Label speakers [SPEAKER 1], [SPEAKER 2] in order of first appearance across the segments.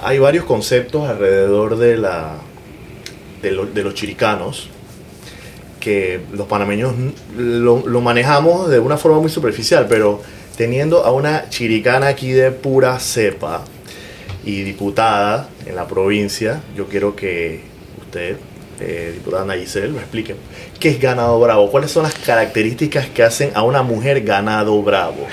[SPEAKER 1] Hay varios conceptos alrededor de, la, de, los chiricanos que los panameños lo, manejamos de una forma muy superficial, pero teniendo a una chiricana aquí de pura cepa y diputada en la provincia, yo quiero que usted, eh, diputada Nayisel, me explique qué es ganado bravo, cuáles son las características que hacen a una mujer ganado bravo.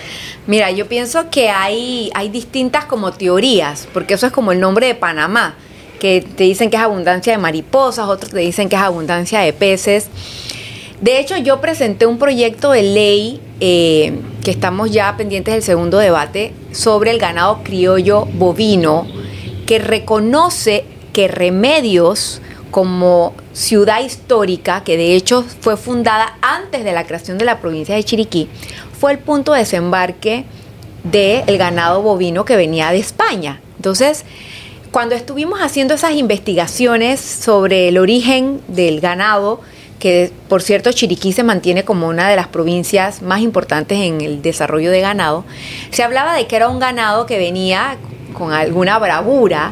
[SPEAKER 2] Mira, yo pienso que hay, hay distintas como teorías, porque eso es como el nombre de Panamá, que te dicen que es abundancia de mariposas, otros te dicen que es abundancia de peces. De hecho, yo presenté un proyecto de ley eh, que estamos ya pendientes del segundo debate sobre el ganado criollo bovino, que reconoce que Remedios como ciudad histórica, que de hecho fue fundada antes de la creación de la provincia de Chiriquí, fue el punto de desembarque del ganado bovino que venía de España. Entonces, cuando estuvimos haciendo esas investigaciones sobre el origen del ganado, que por cierto Chiriquí se mantiene como una de las provincias más importantes en el desarrollo de ganado, se hablaba de que era un ganado que venía con alguna bravura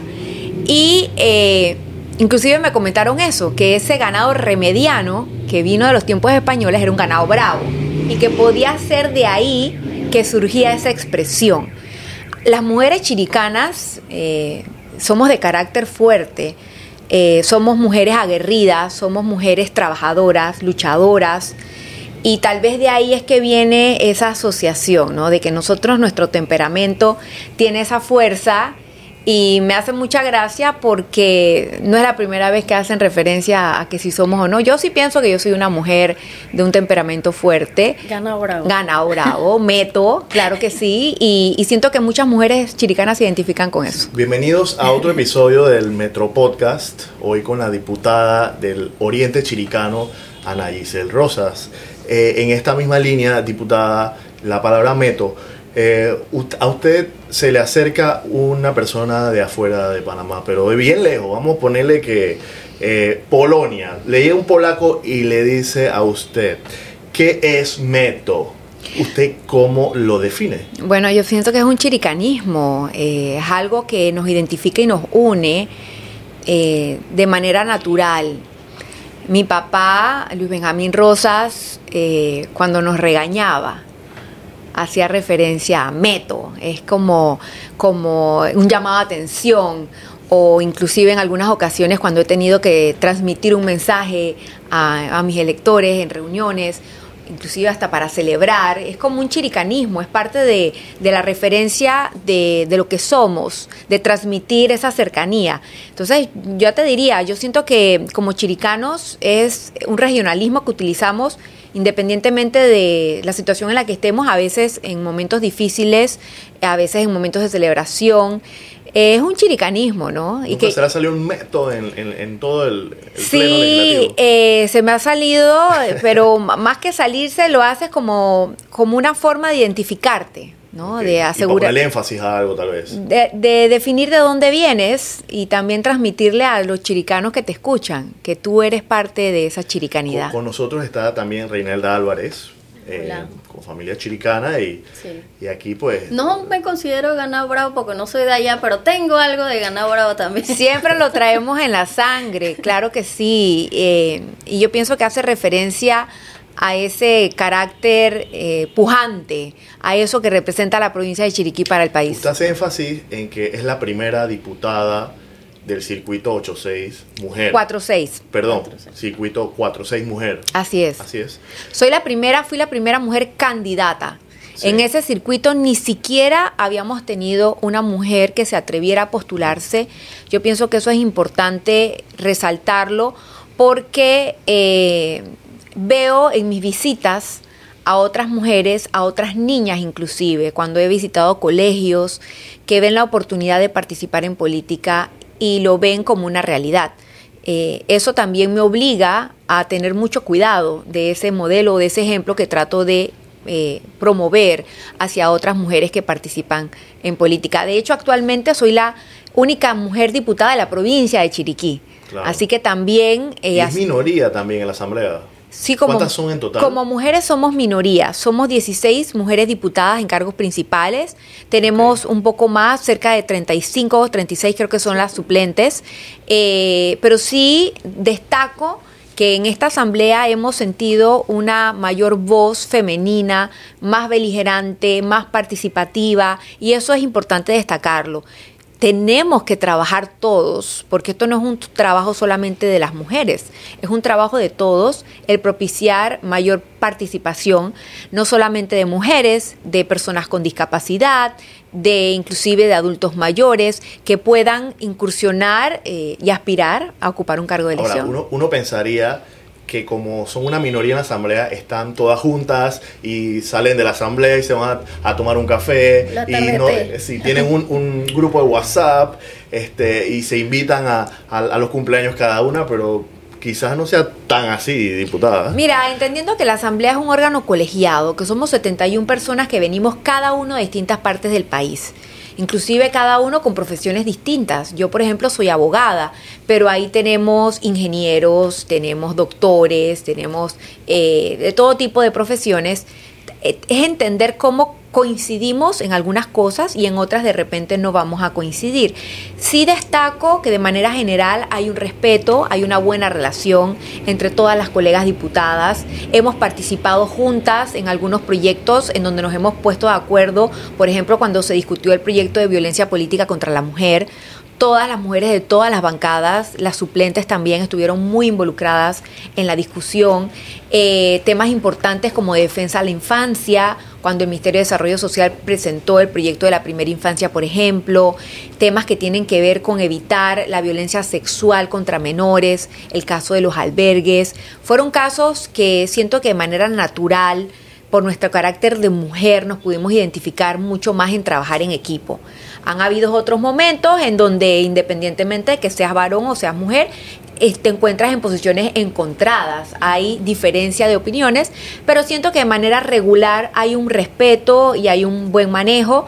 [SPEAKER 2] y eh, inclusive me comentaron eso, que ese ganado remediano que vino de los tiempos españoles era un ganado bravo y que podía ser de ahí que surgía esa expresión. Las mujeres chiricanas eh, somos de carácter fuerte, eh, somos mujeres aguerridas, somos mujeres trabajadoras, luchadoras, y tal vez de ahí es que viene esa asociación, ¿no? De que nosotros, nuestro temperamento tiene esa fuerza y me hace mucha gracia porque no es la primera vez que hacen referencia a que si somos o no. Yo sí pienso que yo soy una mujer de un temperamento fuerte.
[SPEAKER 3] Gana bravo.
[SPEAKER 2] Gana bravo, meto, claro que sí. Y, siento que muchas mujeres chiricanas se identifican con eso.
[SPEAKER 1] Bienvenidos a otro episodio del Metro Podcast. Hoy con la diputada del Oriente Chiricano, Ana Giselle Rosas. Eh, en esta misma línea, diputada, la palabra meto eh, a usted se le acerca una persona de afuera de Panamá, pero de bien lejos, vamos a ponerle que eh, Polonia, le llega un polaco y le dice a usted, ¿qué es meto? ¿Usted cómo lo define?
[SPEAKER 2] Bueno, yo siento que es un chiricanismo, eh, es algo que nos identifica y nos une de manera natural. Mi papá, Luis Benjamín Rosas, cuando nos regañaba, hacía referencia a meto, es como, como un llamado a atención o inclusive en algunas ocasiones cuando he tenido que transmitir un mensaje a, mis electores en reuniones, inclusive hasta para celebrar, es como un chiricanismo, es parte de, la referencia de, de, lo que somos, de transmitir esa cercanía. Entonces, yo te diría, yo siento que como chiricanos es un regionalismo que utilizamos independientemente de la situación en la que estemos, a veces en momentos difíciles, a veces en momentos de celebración, es un chiricanismo, ¿no?
[SPEAKER 1] Y que se le ha salido un método en, todo el,
[SPEAKER 2] Sí, eh, se me ha salido, pero más que salirse, lo haces como, como una forma de identificarte. ¿No? De asegurar.
[SPEAKER 1] Y énfasis a algo, tal vez.
[SPEAKER 2] De, definir de dónde vienes y también transmitirle a los chiricanos que te escuchan que tú eres parte de esa chiricanidad.
[SPEAKER 1] Con, nosotros está también Reinelda Álvarez. Eh, con familia chiricana y, y, aquí pues...
[SPEAKER 3] No me considero ganado bravo porque no soy de allá, pero tengo algo de ganado bravo también.
[SPEAKER 2] Siempre lo traemos en la sangre, claro que sí. Eh, y yo pienso que hace referencia a ese carácter eh, pujante, a eso que representa la provincia de Chiriquí para el país.
[SPEAKER 1] Usted hace énfasis en que es la primera diputada del circuito 86 mujer.
[SPEAKER 2] 46.
[SPEAKER 1] Perdón, circuito 46 mujer.
[SPEAKER 2] Así es.
[SPEAKER 1] Así es.
[SPEAKER 2] Soy la primera, fui la primera mujer candidata. En ese circuito ni siquiera habíamos tenido una mujer que se atreviera a postularse. Yo pienso que eso es importante resaltarlo porque eh, veo en mis visitas a otras mujeres, a otras niñas inclusive, cuando he visitado colegios, que ven la oportunidad de participar en política y lo ven como una realidad. Eh, eso también me obliga a tener mucho cuidado de ese modelo, de ese ejemplo que trato de eh, promover hacia otras mujeres que participan en política. De hecho, actualmente soy la única mujer diputada de la provincia de Chiriquí. Así que también...
[SPEAKER 1] Eh, es minoría también en la Asamblea.
[SPEAKER 2] Sí, como,
[SPEAKER 1] ¿Cuántas son en total?
[SPEAKER 2] Como mujeres somos minoría. Somos 16 mujeres diputadas en cargos principales. Tenemos un poco más, cerca de 35 o 36 creo que son las suplentes. Eh, pero sí destaco que en esta asamblea hemos sentido una mayor voz femenina, más beligerante, más participativa, y eso es importante destacarlo tenemos que trabajar todos, porque esto no es un trabajo solamente de las mujeres, es un trabajo de todos el propiciar mayor participación, no solamente de mujeres, de personas con discapacidad, de inclusive de adultos mayores, que puedan incursionar eh, y aspirar a ocupar un cargo de elección.
[SPEAKER 1] Ahora, uno, uno pensaría que como son una minoría en la asamblea, están todas juntas y salen de la asamblea y se van a, tomar un café. y no, si tienen un, un, grupo de WhatsApp este, y se invitan a, a, los cumpleaños cada una, pero quizás no sea tan así, diputada.
[SPEAKER 2] Mira, entendiendo que la Asamblea es un órgano colegiado, que somos 71 personas que venimos cada uno de distintas partes del país inclusive cada uno con profesiones distintas. Yo, por ejemplo, soy abogada, pero ahí tenemos ingenieros, tenemos doctores, tenemos eh, de todo tipo de profesiones. Es entender cómo coincidimos en algunas cosas y en otras de repente no vamos a coincidir. Sí destaco que de manera general hay un respeto, hay una buena relación entre todas las colegas diputadas. Hemos participado juntas en algunos proyectos en donde nos hemos puesto de acuerdo, por ejemplo, cuando se discutió el proyecto de violencia política contra la mujer todas las mujeres de todas las bancadas, las suplentes también estuvieron muy involucradas en la discusión. Eh, temas importantes como defensa a la infancia, cuando el Ministerio de Desarrollo Social presentó el proyecto de la primera infancia, por ejemplo, temas que tienen que ver con evitar la violencia sexual contra menores, el caso de los albergues, fueron casos que siento que de manera natural, por nuestro carácter de mujer, nos pudimos identificar mucho más en trabajar en equipo. Han habido otros momentos en donde independientemente de que seas varón o seas mujer, te encuentras en posiciones encontradas, hay diferencia de opiniones, pero siento que de manera regular hay un respeto y hay un buen manejo.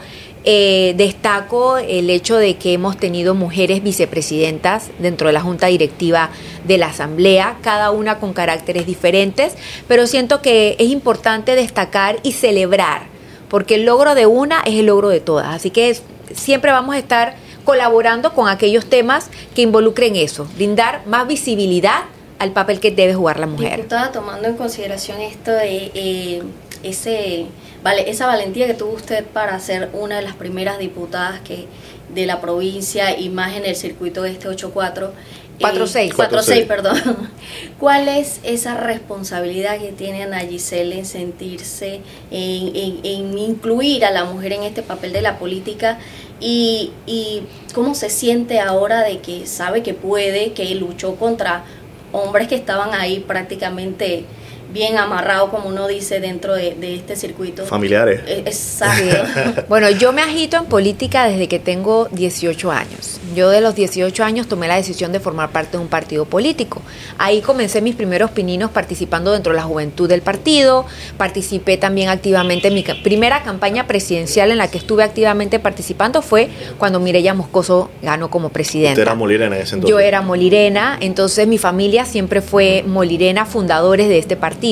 [SPEAKER 2] Eh, destaco el hecho de que hemos tenido mujeres vicepresidentas dentro de la junta directiva de la Asamblea, cada una con caracteres diferentes, pero siento que es importante destacar y celebrar, porque el logro de una es el logro de todas. Así que siempre vamos a estar colaborando con aquellos temas que involucren eso, brindar más visibilidad al papel que debe jugar la mujer.
[SPEAKER 3] Estaba tomando en consideración esto de eh, ese, vale, esa valentía que tuvo usted para ser una de las primeras diputadas que de la provincia y más en el circuito de este 8-4.
[SPEAKER 2] 4-6.
[SPEAKER 3] 4-6, perdón. ¿Cuál es esa responsabilidad que tiene Ana Giselle en sentirse, en, en, incluir a la mujer en este papel de la política y, y cómo se siente ahora de que sabe que puede, que luchó contra hombres que estaban ahí prácticamente bien amarrados, como uno dice, dentro de, este circuito.
[SPEAKER 1] Familiares.
[SPEAKER 3] E, exacto.
[SPEAKER 2] bueno, yo me agito en política desde que tengo 18 años. Yo de los 18 años tomé la decisión de formar parte de un partido político. Ahí comencé mis primeros pininos participando dentro de la juventud del partido. Participé también activamente en mi primera campaña presidencial en la que estuve activamente participando fue cuando Mireya Moscoso ganó como presidenta.
[SPEAKER 1] Usted era molirena en ese entonces.
[SPEAKER 2] Yo era molirena, entonces mi familia siempre fue molirena, fundadores de este partido.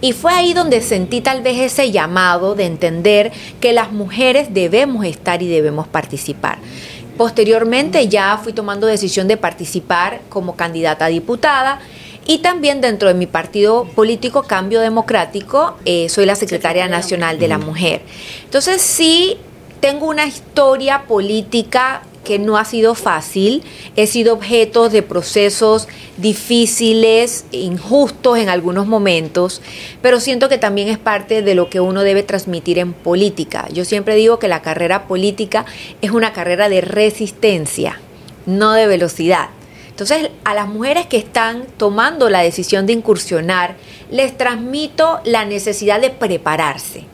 [SPEAKER 2] Y fue ahí donde sentí tal vez ese llamado de entender que las mujeres debemos estar y debemos participar. Posteriormente ya fui tomando decisión de participar como candidata a diputada y también dentro de mi partido político Cambio Democrático eh, soy la secretaria nacional de la mujer. Entonces sí tengo una historia política que no ha sido fácil, he sido objeto de procesos difíciles, injustos en algunos momentos, pero siento que también es parte de lo que uno debe transmitir en política. Yo siempre digo que la carrera política es una carrera de resistencia, no de velocidad. Entonces, a las mujeres que están tomando la decisión de incursionar, les transmito la necesidad de prepararse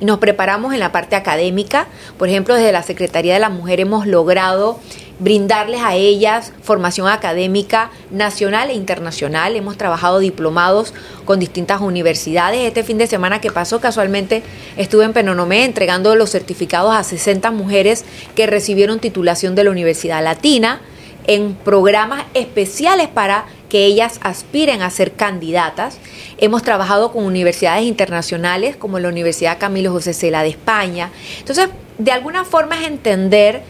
[SPEAKER 2] y nos preparamos en la parte académica. Por ejemplo, desde la Secretaría de la Mujer hemos logrado brindarles a ellas formación académica nacional e internacional. Hemos trabajado diplomados con distintas universidades. Este fin de semana que pasó, casualmente estuve en Penonomé entregando los certificados a 60 mujeres que recibieron titulación de la Universidad Latina en programas especiales para que ellas aspiren a ser candidatas. Hemos trabajado con universidades internacionales como la Universidad Camilo José Cela de España. Entonces, de alguna forma es entender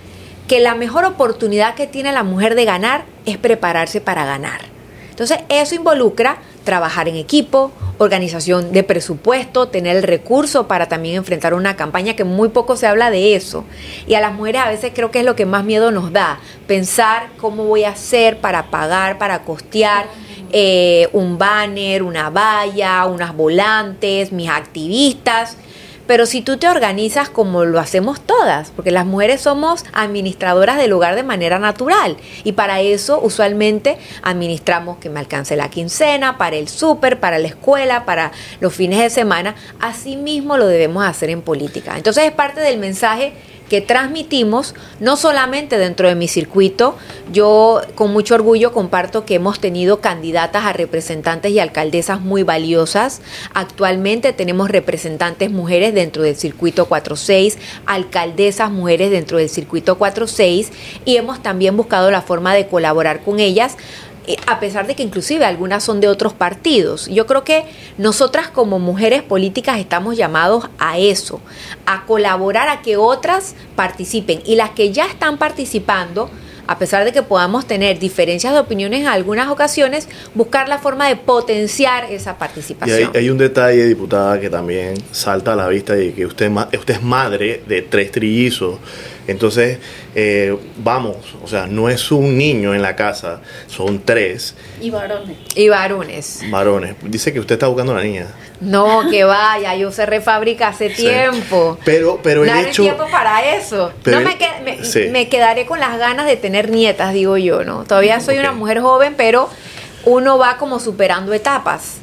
[SPEAKER 2] que la mejor oportunidad que tiene la mujer de ganar es prepararse para ganar. Entonces, eso involucra trabajar en equipo, organización de presupuesto, tener el recurso para también enfrentar una campaña que muy poco se habla de eso. Y a las mujeres a veces creo que es lo que más miedo nos da, pensar cómo voy a hacer para pagar, para costear eh, un banner, una valla, unas volantes, mis activistas. Pero si tú te organizas como lo hacemos todas, porque las mujeres somos administradoras del hogar de manera natural y para eso usualmente administramos que me alcance la quincena, para el súper, para la escuela, para los fines de semana. Así mismo lo debemos hacer en política. Entonces es parte del mensaje que transmitimos, no solamente dentro de mi circuito, yo con mucho orgullo comparto que hemos tenido candidatas a representantes y alcaldesas muy valiosas. Actualmente tenemos representantes mujeres dentro del circuito 46, alcaldesas mujeres dentro del circuito 46 y hemos también buscado la forma de colaborar con ellas a pesar de que inclusive algunas son de otros partidos. Yo creo que nosotras como mujeres políticas estamos llamados a eso, a colaborar a que otras participen y las que ya están participando, a pesar de que podamos tener diferencias de opiniones en algunas ocasiones, buscar la forma de potenciar esa participación.
[SPEAKER 1] Y hay, un detalle, diputada, que también salta a la vista y que usted, usted es madre de tres trillizos. Entonces, eh, vamos, o sea, no es un niño en la casa, son tres.
[SPEAKER 3] Y varones.
[SPEAKER 2] Y varones.
[SPEAKER 1] Varones. Dice que usted está buscando una niña.
[SPEAKER 2] No, que vaya, yo cerré fábrica hace tiempo.
[SPEAKER 1] Pero, pero el hecho...
[SPEAKER 2] tiempo para eso. no me, quedaré con las ganas de tener nietas, digo yo, ¿no? Todavía soy una mujer joven, pero uno va como superando etapas.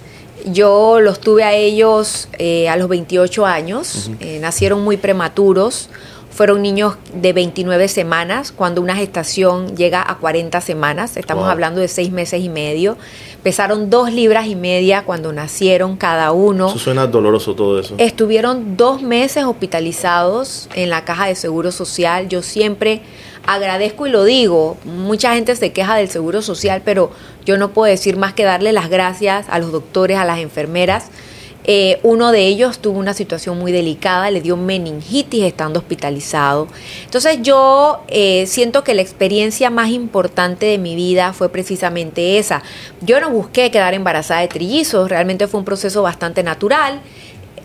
[SPEAKER 2] Yo los tuve a ellos eh, a los 28 años, eh, nacieron muy prematuros fueron niños de 29 semanas, cuando una gestación llega a 40 semanas, estamos hablando de seis meses y medio. Pesaron dos libras y media cuando nacieron cada uno.
[SPEAKER 1] Eso suena doloroso todo eso.
[SPEAKER 2] Estuvieron dos meses hospitalizados en la caja de seguro social. Yo siempre agradezco y lo digo, mucha gente se queja del seguro social, pero yo no puedo decir más que darle las gracias a los doctores, a las enfermeras eh, uno de ellos tuvo una situación muy delicada, le dio meningitis estando hospitalizado. Entonces yo eh, siento que la experiencia más importante de mi vida fue precisamente esa. Yo no busqué quedar embarazada de trillizos, realmente fue un proceso bastante natural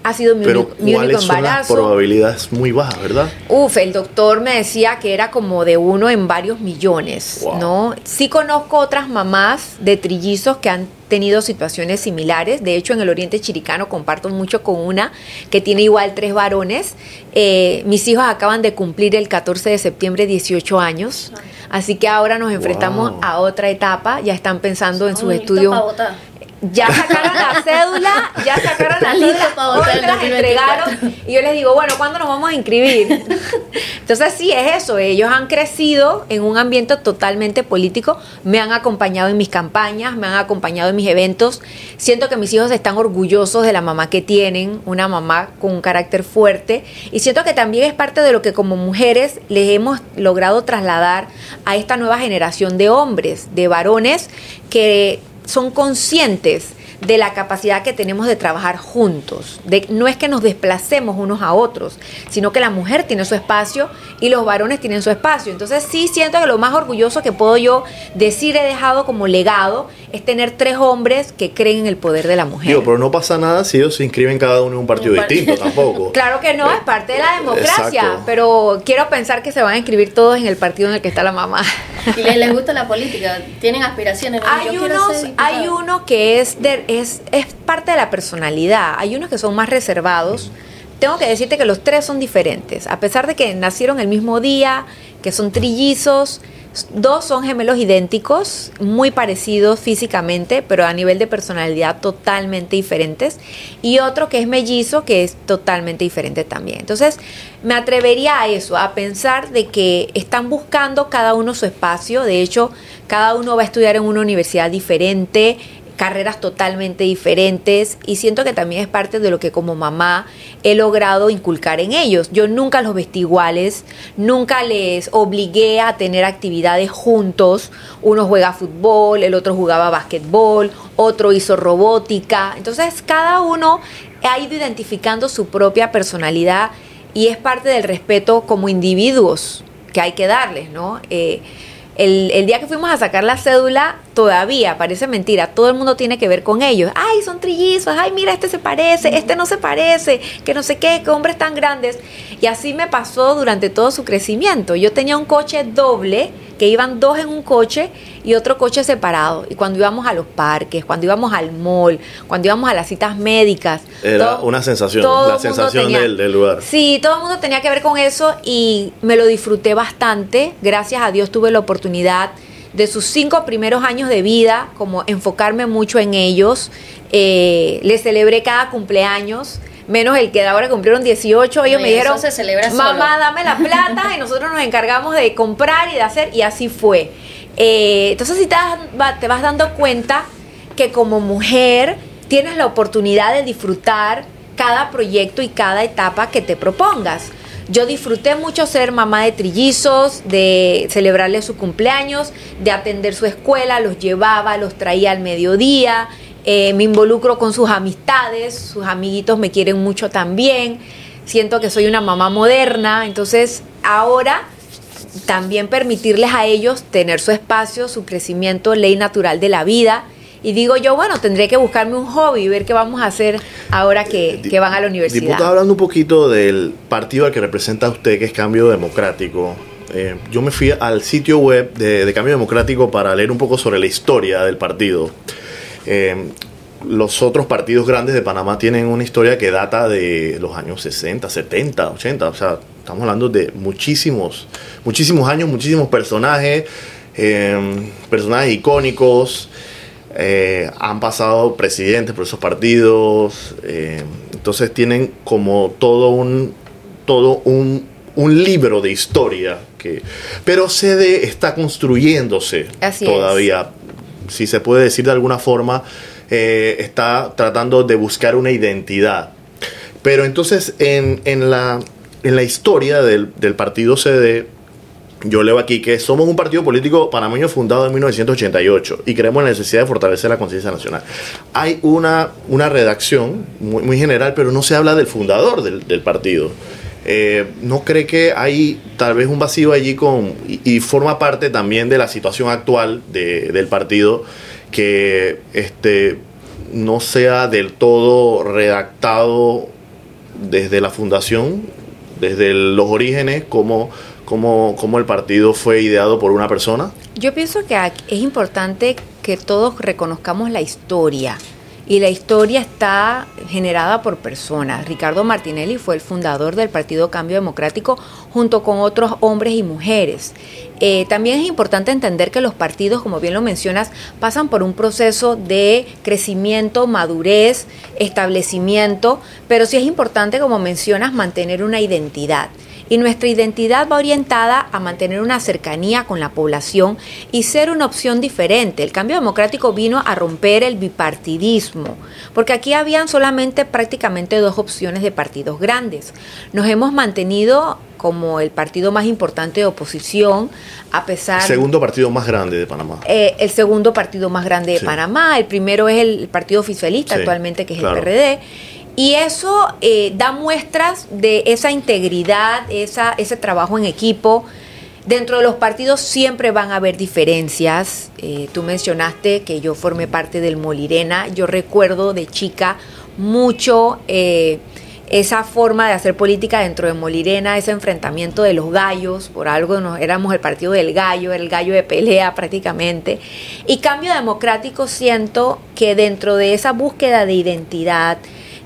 [SPEAKER 2] ha sido mi,
[SPEAKER 1] Pero
[SPEAKER 2] mi único
[SPEAKER 1] embarazo. Son las probabilidades muy bajas, ¿verdad?
[SPEAKER 2] Uf, el doctor me decía que era como de uno en varios millones, ¿no? Sí conozco otras mamás de trillizos que han tenido situaciones similares. De hecho, en el Oriente Chiricano comparto mucho con una que tiene igual tres varones. Eh, mis hijos acaban de cumplir el 14 de septiembre 18 años. Así que ahora nos enfrentamos a otra etapa. Ya están pensando en sus estudios ya sacaron la cédula, ya sacaron la cédula, hoy las entregaron y yo les digo, bueno, ¿cuándo nos vamos a inscribir? Entonces sí, es eso, ellos han crecido en un ambiente totalmente político, me han acompañado en mis campañas, me han acompañado en mis eventos, siento que mis hijos están orgullosos de la mamá que tienen, una mamá con un carácter fuerte y siento que también es parte de lo que como mujeres les hemos logrado trasladar a esta nueva generación de hombres, de varones que son conscientes de la capacidad que tenemos de trabajar juntos. De, no es que nos desplacemos unos a otros, sino que la mujer tiene su espacio y los varones tienen su espacio. Entonces sí siento que lo más orgulloso que puedo yo decir he dejado como legado es tener tres hombres que creen en el poder de la mujer.
[SPEAKER 1] Digo, pero no pasa nada si ellos se inscriben cada uno en un partido distinto tampoco.
[SPEAKER 2] Claro que no, es parte de la democracia, pero quiero pensar que se van a inscribir todos en el partido en el que está la mamá.
[SPEAKER 3] ¿Y les, gusta la política? ¿Tienen aspiraciones?
[SPEAKER 2] Hay, unos, hay uno que es de, es, parte de la personalidad. Hay unos que son más reservados. Tengo que decirte que los tres son diferentes. A pesar de que nacieron el mismo día, que son trillizos, Dos son gemelos idénticos, muy parecidos físicamente, pero a nivel de personalidad totalmente diferentes. Y otro que es mellizo, que es totalmente diferente también. Entonces, me atrevería a eso, a pensar de que están buscando cada uno su espacio. De hecho, cada uno va a estudiar en una universidad diferente. Carreras totalmente diferentes y siento que también es parte de lo que como mamá he logrado inculcar en ellos. Yo nunca los vestí iguales, nunca les obligué a tener actividades juntos. Uno juega fútbol, el otro jugaba básquetbol, otro hizo robótica. Entonces cada uno ha ido identificando su propia personalidad y es parte del respeto como individuos que hay que darles, ¿no? Eh, el, el, día que fuimos a sacar la cédula, todavía, parece mentira, todo el mundo tiene que ver con ellos. Ay, son trillizos, ay, mira, este se parece, este no se parece, que no sé qué, que hombres tan grandes. Y así me pasó durante todo su crecimiento. Yo tenía un coche doble, que iban dos en un coche y otro coche separado. Y cuando íbamos a los parques, cuando íbamos al mall, cuando íbamos a las citas médicas.
[SPEAKER 1] Era una sensación, la sensación del, del, lugar.
[SPEAKER 2] Sí, todo el mundo tenía que ver con eso y me lo disfruté bastante. Gracias a Dios tuve la oportunidad de sus cinco primeros años de vida, como enfocarme mucho en ellos. Eh, les celebré cada cumpleaños menos el que ahora cumplieron 18, ellos me dijeron, mamá, dame la plata y nosotros nos encargamos de comprar y de hacer, y así fue. Eh, entonces, si te, te vas dando cuenta que como mujer tienes la oportunidad de disfrutar cada proyecto y cada etapa que te propongas. Yo disfruté mucho ser mamá de trillizos, de celebrarle su cumpleaños, de atender su escuela, los llevaba, los traía al mediodía, eh, me involucro con sus amistades, sus amiguitos me quieren mucho también, siento que soy una mamá moderna, entonces ahora también permitirles a ellos tener su espacio, su crecimiento, ley natural de la vida. Y digo yo, bueno, tendré que buscarme un hobby ver qué vamos a hacer ahora que, que van a la universidad.
[SPEAKER 1] Diputado, hablando un poquito del partido al que representa usted, que es Cambio Democrático. Eh, yo me fui al sitio web de, de, Cambio Democrático para leer un poco sobre la historia del partido. Eh, los otros partidos grandes de Panamá tienen una historia que data de los años 60, 70, 80, o sea, estamos hablando de muchísimos, muchísimos años, muchísimos personajes, eh, personajes icónicos, eh, han pasado presidentes por esos partidos, eh, entonces tienen como todo un, todo un, un libro de historia que, pero sede está construyéndose
[SPEAKER 2] Así
[SPEAKER 1] todavía,
[SPEAKER 2] es.
[SPEAKER 1] Si se puede decir de alguna forma eh, está tratando de buscar una identidad. Pero entonces en, en, la, en la historia del, del, partido CD, yo leo aquí que somos un partido político panameño fundado en 1988 y creemos en la necesidad de fortalecer la conciencia nacional. Hay una, una redacción muy, general, pero no se habla del fundador del partido. Eh, ¿No cree que hay tal vez un vacío allí con y, forma parte también de la situación actual de, del partido? que este, no sea del todo redactado desde la fundación, desde los orígenes, como, como, como el partido fue ideado por una persona?
[SPEAKER 2] Yo pienso que es importante que todos reconozcamos la historia. Y la historia está generada por personas. Ricardo Martinelli fue el fundador del Partido Cambio Democrático junto con otros hombres y mujeres. Eh, también es importante entender que los partidos, como bien lo mencionas, pasan por un proceso de crecimiento, madurez, establecimiento, pero sí es importante, como mencionas, mantener una identidad y nuestra identidad va orientada a mantener una cercanía con la población y ser una opción diferente. El cambio democrático vino a romper el bipartidismo, porque aquí habían solamente prácticamente dos opciones de partidos grandes. Nos hemos mantenido como el partido más importante de oposición, a pesar...
[SPEAKER 1] El segundo partido más grande de Panamá.
[SPEAKER 2] Eh, el segundo partido más grande de sí. Panamá. El primero es el Partido Oficialista sí, actualmente, que es claro. el PRD. Y eso eh, da muestras de esa integridad, esa, ese trabajo en equipo. Dentro de los partidos siempre van a haber diferencias. Eh, tú mencionaste que yo formé parte del Molirena. Yo recuerdo de chica mucho eh, esa forma de hacer política dentro de Molirena, ese enfrentamiento de los gallos. Por algo nos, éramos el partido del gallo, el gallo de pelea prácticamente. Y cambio democrático siento que dentro de esa búsqueda de identidad,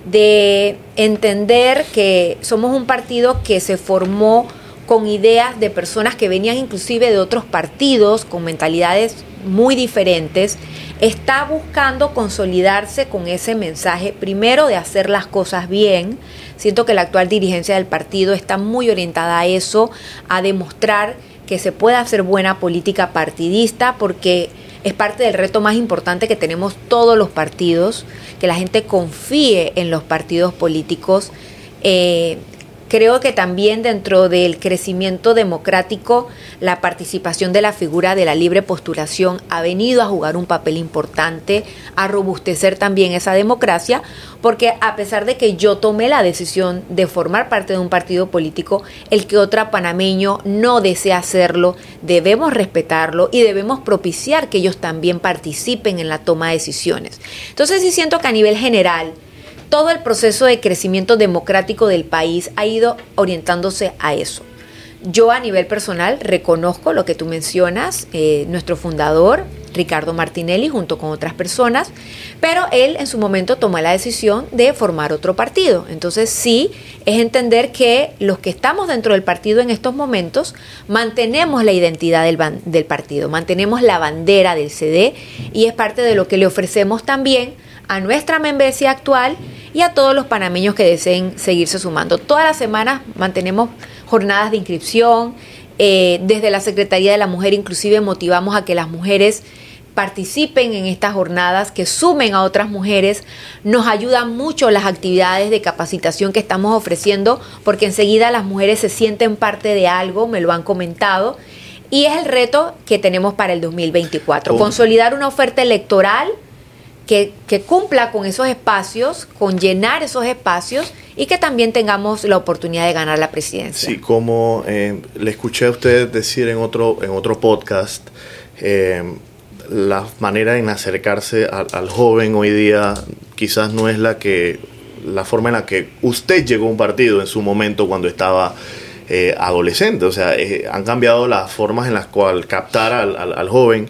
[SPEAKER 2] de entender que somos un partido que se formó con ideas de personas que venían inclusive de otros partidos, con mentalidades muy diferentes, está buscando consolidarse con ese mensaje, primero de hacer las cosas bien. Siento que la actual dirigencia del partido está muy orientada a eso, a demostrar que se puede hacer buena política partidista, porque es parte del reto más importante que tenemos todos los partidos, que la gente confíe en los partidos políticos. Eh, Creo que también dentro del crecimiento democrático, la participación de la figura de la libre postulación ha venido a jugar un papel importante, a robustecer también esa democracia, porque a pesar de que yo tomé la decisión de formar parte de un partido político, el que otro panameño no desea hacerlo, debemos respetarlo y debemos propiciar que ellos también participen en la toma de decisiones. Entonces sí siento que a nivel general, todo el proceso de crecimiento democrático del país ha ido orientándose a eso. Yo a nivel personal reconozco lo que tú mencionas, eh, nuestro fundador, Ricardo Martinelli, junto con otras personas, pero él en su momento tomó la decisión de formar otro partido. Entonces sí, es entender que los que estamos dentro del partido en estos momentos mantenemos la identidad del, del partido, mantenemos la bandera del CD y es parte de lo que le ofrecemos también a nuestra membresía actual y a todos los panameños que deseen seguirse sumando. Todas las semanas mantenemos jornadas de inscripción. Eh, desde la Secretaría de la Mujer inclusive motivamos a que las mujeres participen en estas jornadas, que sumen a otras mujeres. Nos ayudan mucho las actividades de capacitación que estamos ofreciendo porque enseguida las mujeres se sienten parte de algo, me lo han comentado. Y es el reto que tenemos para el 2024, consolidar una oferta electoral que, cumpla con esos espacios, con llenar esos espacios y que también tengamos la oportunidad de ganar la presidencia.
[SPEAKER 1] Sí, como eh, le escuché a usted decir en otro, en otro podcast, eh, la manera en acercarse al, joven hoy día quizás no es la que la forma en la que usted llegó a un partido en su momento cuando estaba eh, adolescente. O sea, han cambiado las formas en las cuales captar al, al joven.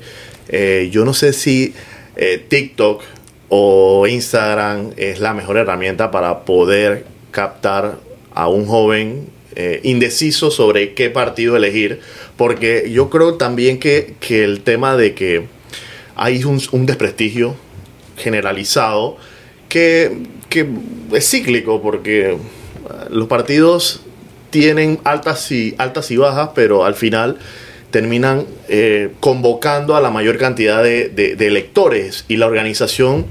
[SPEAKER 1] yo no sé si eh, TikTok o Instagram es la mejor herramienta para poder captar a un joven eh, indeciso sobre qué partido elegir, porque yo creo también que, el tema de que hay un, desprestigio generalizado que, que, es cíclico, porque los partidos tienen altas y, altas y bajas, pero al final terminan eh, convocando a la mayor cantidad de, electores y la organización,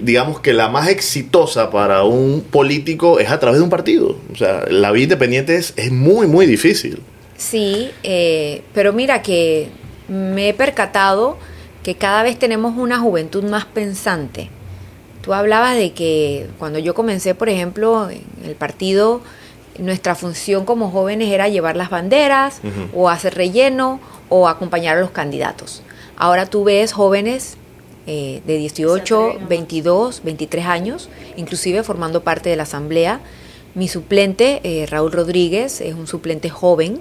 [SPEAKER 1] digamos que la más exitosa para un político es a través de un partido. O sea, la vida independiente es, muy, muy difícil.
[SPEAKER 2] Sí, eh, pero mira que me he percatado que cada vez tenemos una juventud más pensante. Tú hablabas de que cuando yo comencé, por ejemplo, en el partido nuestra función como jóvenes era llevar las banderas o hacer relleno o acompañar a los candidatos. Ahora tú ves jóvenes eh, de 18, 22, 23 años, inclusive formando parte de la asamblea. Mi suplente, eh, Raúl Rodríguez, es un suplente joven.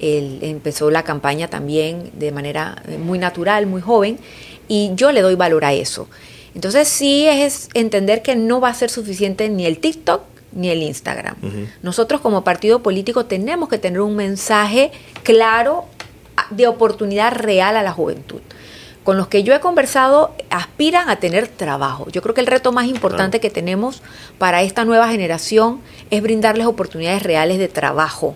[SPEAKER 2] Él empezó la campaña también de manera eh, muy natural, muy joven, y yo le doy valor a eso. Entonces sí es entender que no va a ser suficiente ni el TikTok ni el Instagram. Nosotros como partido político tenemos que tener un mensaje claro de oportunidad real a la juventud. Con los que yo he conversado aspiran a tener trabajo. Yo creo que el reto más importante que tenemos para esta nueva generación es brindarles oportunidades reales de trabajo,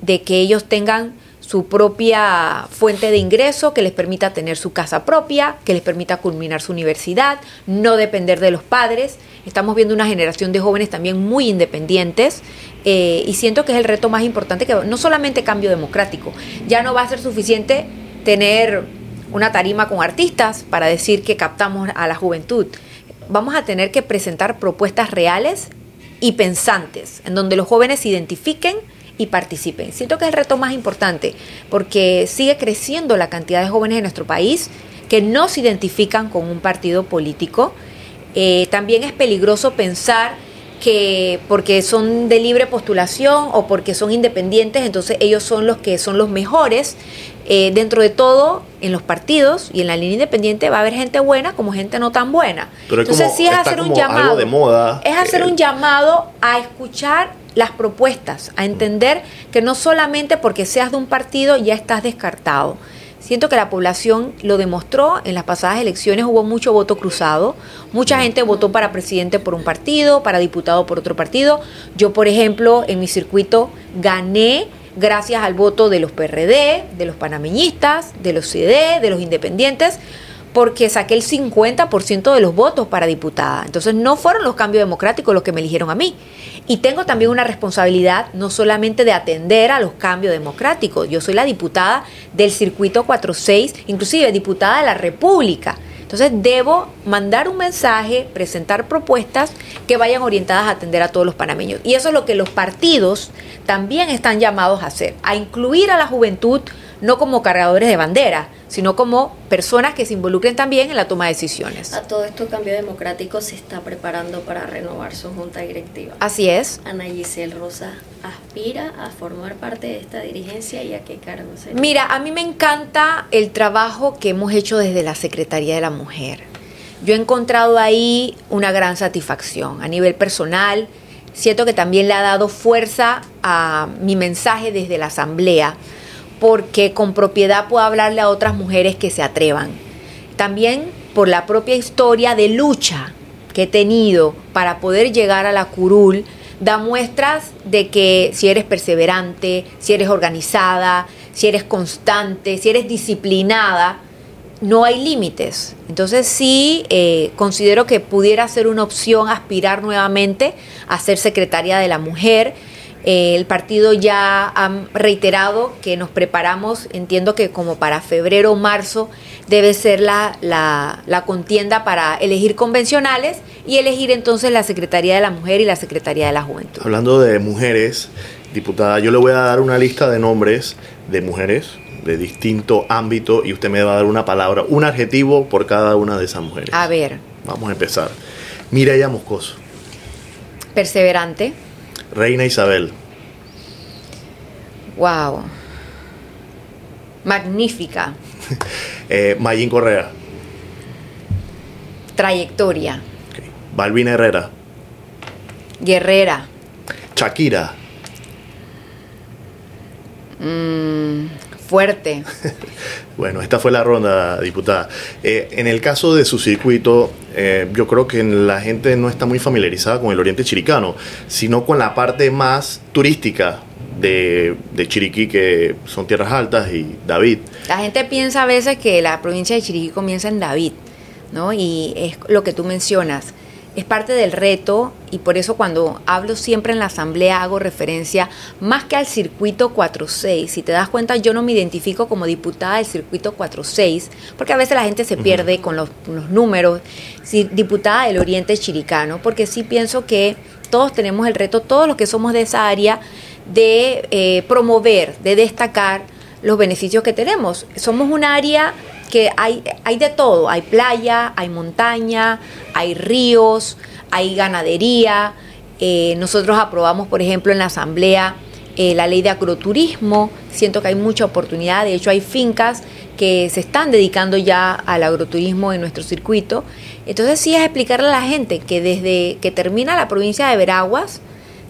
[SPEAKER 2] de que ellos tengan su propia fuente de ingreso, que les permita tener su casa propia, que les permita culminar su universidad, no depender de los padres. Estamos viendo una generación de jóvenes también muy independientes eh, y siento que es el reto más importante, que no solamente cambio democrático, ya no va a ser suficiente tener una tarima con artistas para decir que captamos a la juventud. Vamos a tener que presentar propuestas reales y pensantes, en donde los jóvenes se identifiquen y participen. Siento que es el reto más importante porque sigue creciendo la cantidad de jóvenes en nuestro país que no se identifican con un partido político. Eh, también es peligroso pensar que porque son de libre postulación o porque son independientes, entonces ellos son los que son los mejores. Eh, dentro de todo, en los partidos y en la línea independiente va a haber gente buena como gente no tan buena. entonces sí es hacer un llamado.
[SPEAKER 1] De moda,
[SPEAKER 2] es hacer un llamado a escuchar las propuestas, a entender que no solamente porque seas de un partido ya estás descartado. Siento que la población lo demostró en las pasadas elecciones, hubo mucho voto cruzado, mucha gente votó para presidente por un partido, para diputado por otro partido. Yo, por ejemplo, en mi circuito gané gracias al voto de los PRD, de los panameñistas, de los CD, de los independientes, porque saqué el 50% de los votos para diputada. Entonces no fueron los cambios democráticos los que me eligieron a mí. Y tengo también una responsabilidad no solamente de atender a los cambios democráticos, yo soy la diputada del circuito 46, inclusive diputada de la República. Entonces debo mandar un mensaje, presentar propuestas que vayan orientadas a atender a todos los panameños. Y eso es lo que los partidos también están llamados a hacer, a incluir a la juventud no como cargadores de bandera, sino como personas que se involucren también en la toma de decisiones.
[SPEAKER 3] A todo esto cambio democrático se está preparando para renovar su junta directiva.
[SPEAKER 2] Así es.
[SPEAKER 3] Ana Giselle Rosa aspira a formar parte de esta dirigencia y a qué cargo se
[SPEAKER 2] Mira, a mí me encanta el trabajo que hemos hecho desde la Secretaría de la Mujer. Yo he encontrado ahí una gran satisfacción a nivel personal. Siento que también le ha dado fuerza a mi mensaje desde la Asamblea porque con propiedad puedo hablarle a otras mujeres que se atrevan. También por la propia historia de lucha que he tenido para poder llegar a la curul, da muestras de que si eres perseverante, si eres organizada, si eres constante, si eres disciplinada, no hay límites. Entonces sí eh, considero que pudiera ser una opción aspirar nuevamente a ser secretaria de la mujer eh, el partido ya ha reiterado que nos preparamos, entiendo que como para febrero o marzo debe ser la, la, contienda para elegir convencionales y elegir entonces la Secretaría de la Mujer y la Secretaría de la Juventud.
[SPEAKER 1] Hablando de mujeres, diputada, yo le voy a dar una lista de nombres de mujeres de distinto ámbito y usted me va a dar una palabra, un adjetivo por cada una de esas mujeres.
[SPEAKER 2] A ver.
[SPEAKER 1] Vamos a empezar. Mireya Moscoso.
[SPEAKER 2] Perseverante.
[SPEAKER 1] Reina Isabel.
[SPEAKER 2] Wow. Magnífica.
[SPEAKER 1] eh, Mayín Correa.
[SPEAKER 2] Trayectoria.
[SPEAKER 1] Balvina Herrera.
[SPEAKER 2] Guerrera.
[SPEAKER 1] Shakira.
[SPEAKER 2] Mm, fuerte.
[SPEAKER 1] bueno, esta fue la ronda, diputada. Eh, en el caso de su circuito, eh, yo creo que la gente no está muy familiarizada con el Oriente Chiricano, sino con la parte más turística de, de, Chiriquí, que son tierras altas, y David.
[SPEAKER 2] La gente piensa a veces que la provincia de Chiriquí comienza en David, ¿no? Y es lo que tú mencionas es parte del reto y por eso cuando hablo siempre en la asamblea hago referencia más que al circuito 46. Si te das cuenta, yo no me identifico como diputada del circuito 46, porque a veces la gente se pierde con los, números. Si, diputada del Oriente Chiricano, porque sí pienso que todos tenemos el reto, todos los que somos de esa área, de eh, promover, de destacar los beneficios que tenemos. Somos un área que hay, hay de todo, hay playa, hay montaña, hay ríos, hay ganadería. Eh, nosotros aprobamos, por ejemplo, en la Asamblea eh, la ley de agroturismo. Siento que hay mucha oportunidad, de hecho hay fincas que se están dedicando ya al agroturismo en nuestro circuito. Entonces sí es explicarle a la gente que desde que termina la provincia de Veraguas,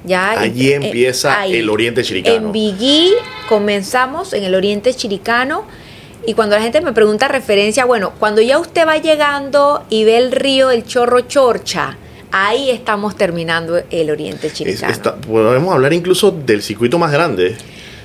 [SPEAKER 2] ya
[SPEAKER 1] allí empieza el Oriente Chiricano.
[SPEAKER 2] En Vigui comenzamos en el Oriente Chiricano y cuando la gente me pregunta referencia, bueno, cuando ya usted va llegando y ve el río del Chorro Chorcha, ahí estamos terminando el Oriente Chiricano.
[SPEAKER 1] podemos hablar incluso del circuito más grande.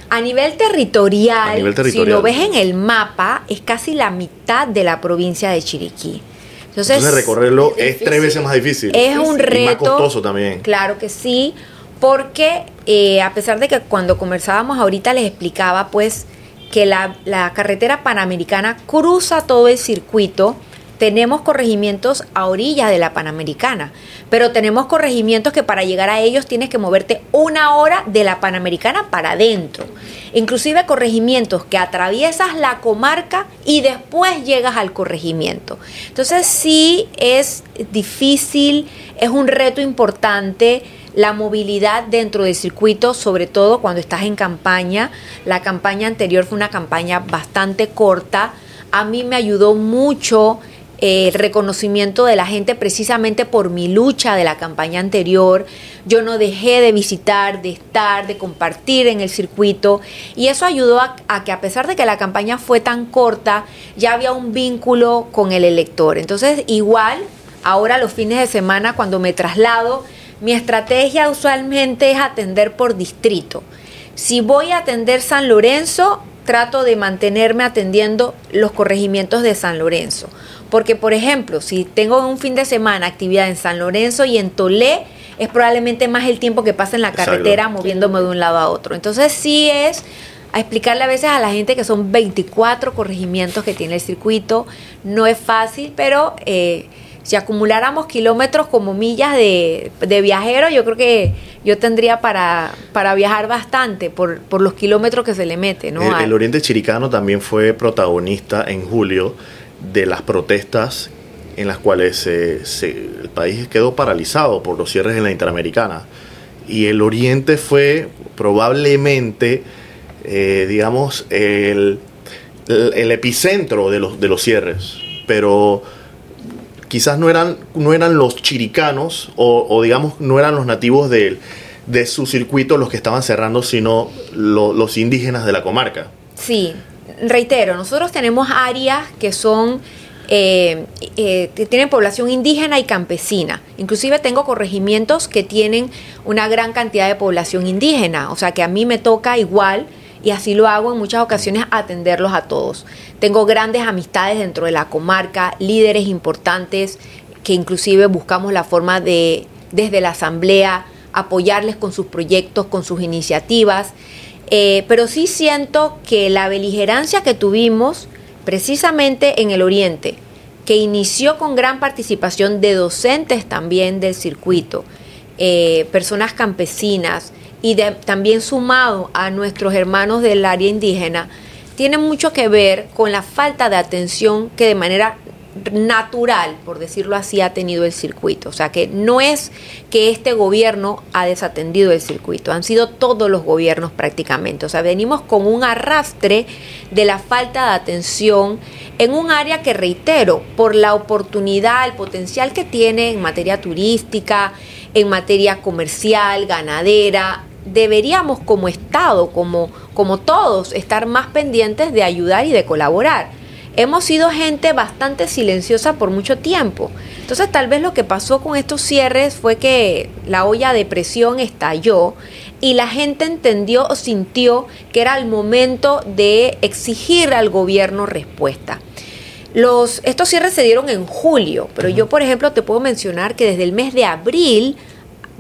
[SPEAKER 2] A nivel, territorial, si lo ves en el mapa, es casi la mitad de la provincia de Chiriquí.
[SPEAKER 1] Entonces, recorrerlo es, tres veces más difícil.
[SPEAKER 2] Es un reto. más
[SPEAKER 1] costoso también.
[SPEAKER 2] Claro que sí, porque eh, a pesar de que cuando conversábamos ahorita les explicaba, pues que la, carretera panamericana cruza todo el circuito. Tenemos corregimientos a orillas de la Panamericana, pero tenemos corregimientos que para llegar a ellos tienes que moverte una hora de la Panamericana para adentro. Inclusive corregimientos que atraviesas la comarca y después llegas al corregimiento. Entonces sí es difícil, es un reto importante la movilidad dentro del circuito, sobre todo cuando estás en campaña. La campaña anterior fue una campaña bastante corta. A mí me ayudó mucho eh, el reconocimiento de la gente precisamente por mi lucha de la campaña anterior. Yo no dejé de visitar, de estar, de compartir en el circuito y eso ayudó a, a, que a pesar de que la campaña fue tan corta, ya había un vínculo con el elector. Entonces igual, ahora los fines de semana cuando me traslado, mi estrategia usualmente es atender por distrito. Si voy a atender San Lorenzo, trato de mantenerme atendiendo los corregimientos de San Lorenzo. Porque, por ejemplo, si tengo un fin de semana actividad en San Lorenzo y en Tolé, es probablemente más el tiempo que pasa en la carretera moviéndome de un lado a otro. Entonces sí es a explicarle a veces a la gente que son 24 corregimientos que tiene el circuito. No es fácil, pero eh, si acumuláramos kilómetros como millas de, de, viajero, yo creo que yo tendría para, para viajar bastante por, por los kilómetros que se le mete. ¿no?
[SPEAKER 1] El, el Oriente Chiricano también fue protagonista en julio de las protestas en las cuales el país quedó paralizado por los cierres en la Interamericana. Y el Oriente fue probablemente, eh, digamos, el, el, epicentro de los, de los cierres. Pero quizás no eran, no eran los chiricanos o, digamos, no eran los nativos de, de su circuito los que estaban cerrando, sino los indígenas de la comarca.
[SPEAKER 2] Sí, reitero, nosotros tenemos áreas que son eh, eh, tienen población indígena y campesina. Inclusive tengo corregimientos que tienen una gran cantidad de población indígena, o sea que a mí me toca igual y así lo hago en muchas ocasiones atenderlos a todos. Tengo grandes amistades dentro de la comarca, líderes importantes que inclusive buscamos la forma de desde la asamblea apoyarles con sus proyectos, con sus iniciativas. Eh, pero sí siento que la beligerancia que tuvimos precisamente en el Oriente, que inició con gran participación de docentes también del circuito, eh, personas campesinas y también sumado a nuestros hermanos del área indígena, tiene mucho que ver con la falta de atención que de manera natural, por decirlo así, ha tenido el circuito. O sea que no es que este gobierno ha desatendido el circuito, han sido todos los gobiernos prácticamente. O sea, venimos con un arrastre de la falta de atención en un área que, reitero, por la oportunidad, el potencial que tiene en materia turística, en materia comercial, ganadera, deberíamos como Estado, como, como todos, estar más pendientes de ayudar y de colaborar hemos sido gente bastante silenciosa por mucho tiempo. Entonces tal vez lo que pasó con estos cierres fue que la olla de presión estalló y la gente entendió o sintió que era el momento de exigir al gobierno respuesta. Los, estos cierres se dieron en julio, pero yo por ejemplo te puedo mencionar que desde el mes de abril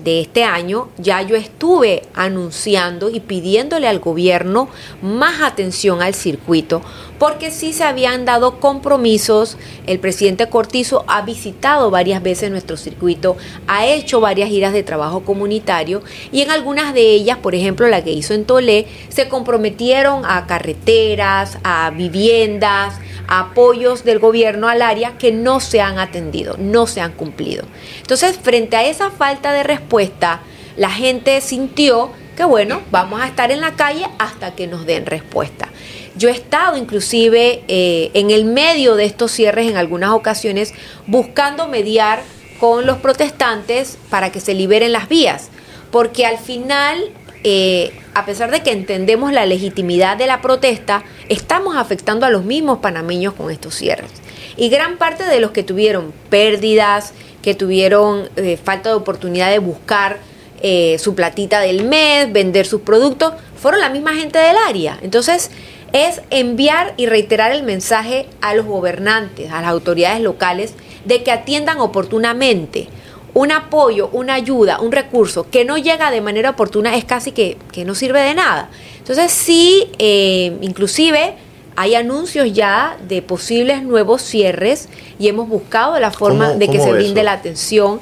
[SPEAKER 2] de este año ya yo estuve anunciando y pidiéndole al gobierno más atención al circuito, porque sí se habían dado compromisos, el presidente Cortizo ha visitado varias veces nuestro circuito, ha hecho varias giras de trabajo comunitario y en algunas de ellas, por ejemplo la que hizo en Tolé, se comprometieron a carreteras, a viviendas, apoyos del gobierno al área que no se han atendido, no se han cumplido. Entonces, frente a esa falta de respuesta, la gente sintió que bueno, vamos a estar en la calle hasta que nos den respuesta. Yo he estado inclusive eh, en el medio de estos cierres en algunas ocasiones buscando mediar con los protestantes para que se liberen las vías, porque al final eh, a pesar de que entendemos la legitimidad de la protesta, estamos afectando a los mismos panameños con estos cierres. Y gran parte de los que tuvieron pérdidas, que tuvieron eh, falta de oportunidad de buscar eh, su platita del mes, vender sus productos, fueron la misma gente del área. Entonces, es enviar y reiterar el mensaje a los gobernantes, a las autoridades locales, de que atiendan oportunamente un apoyo, una ayuda, un recurso que no llega de manera oportuna es casi que, no sirve de nada. Entonces sí, eh, inclusive hay anuncios ya de posibles nuevos cierres y hemos buscado la forma de que se brinde la atención.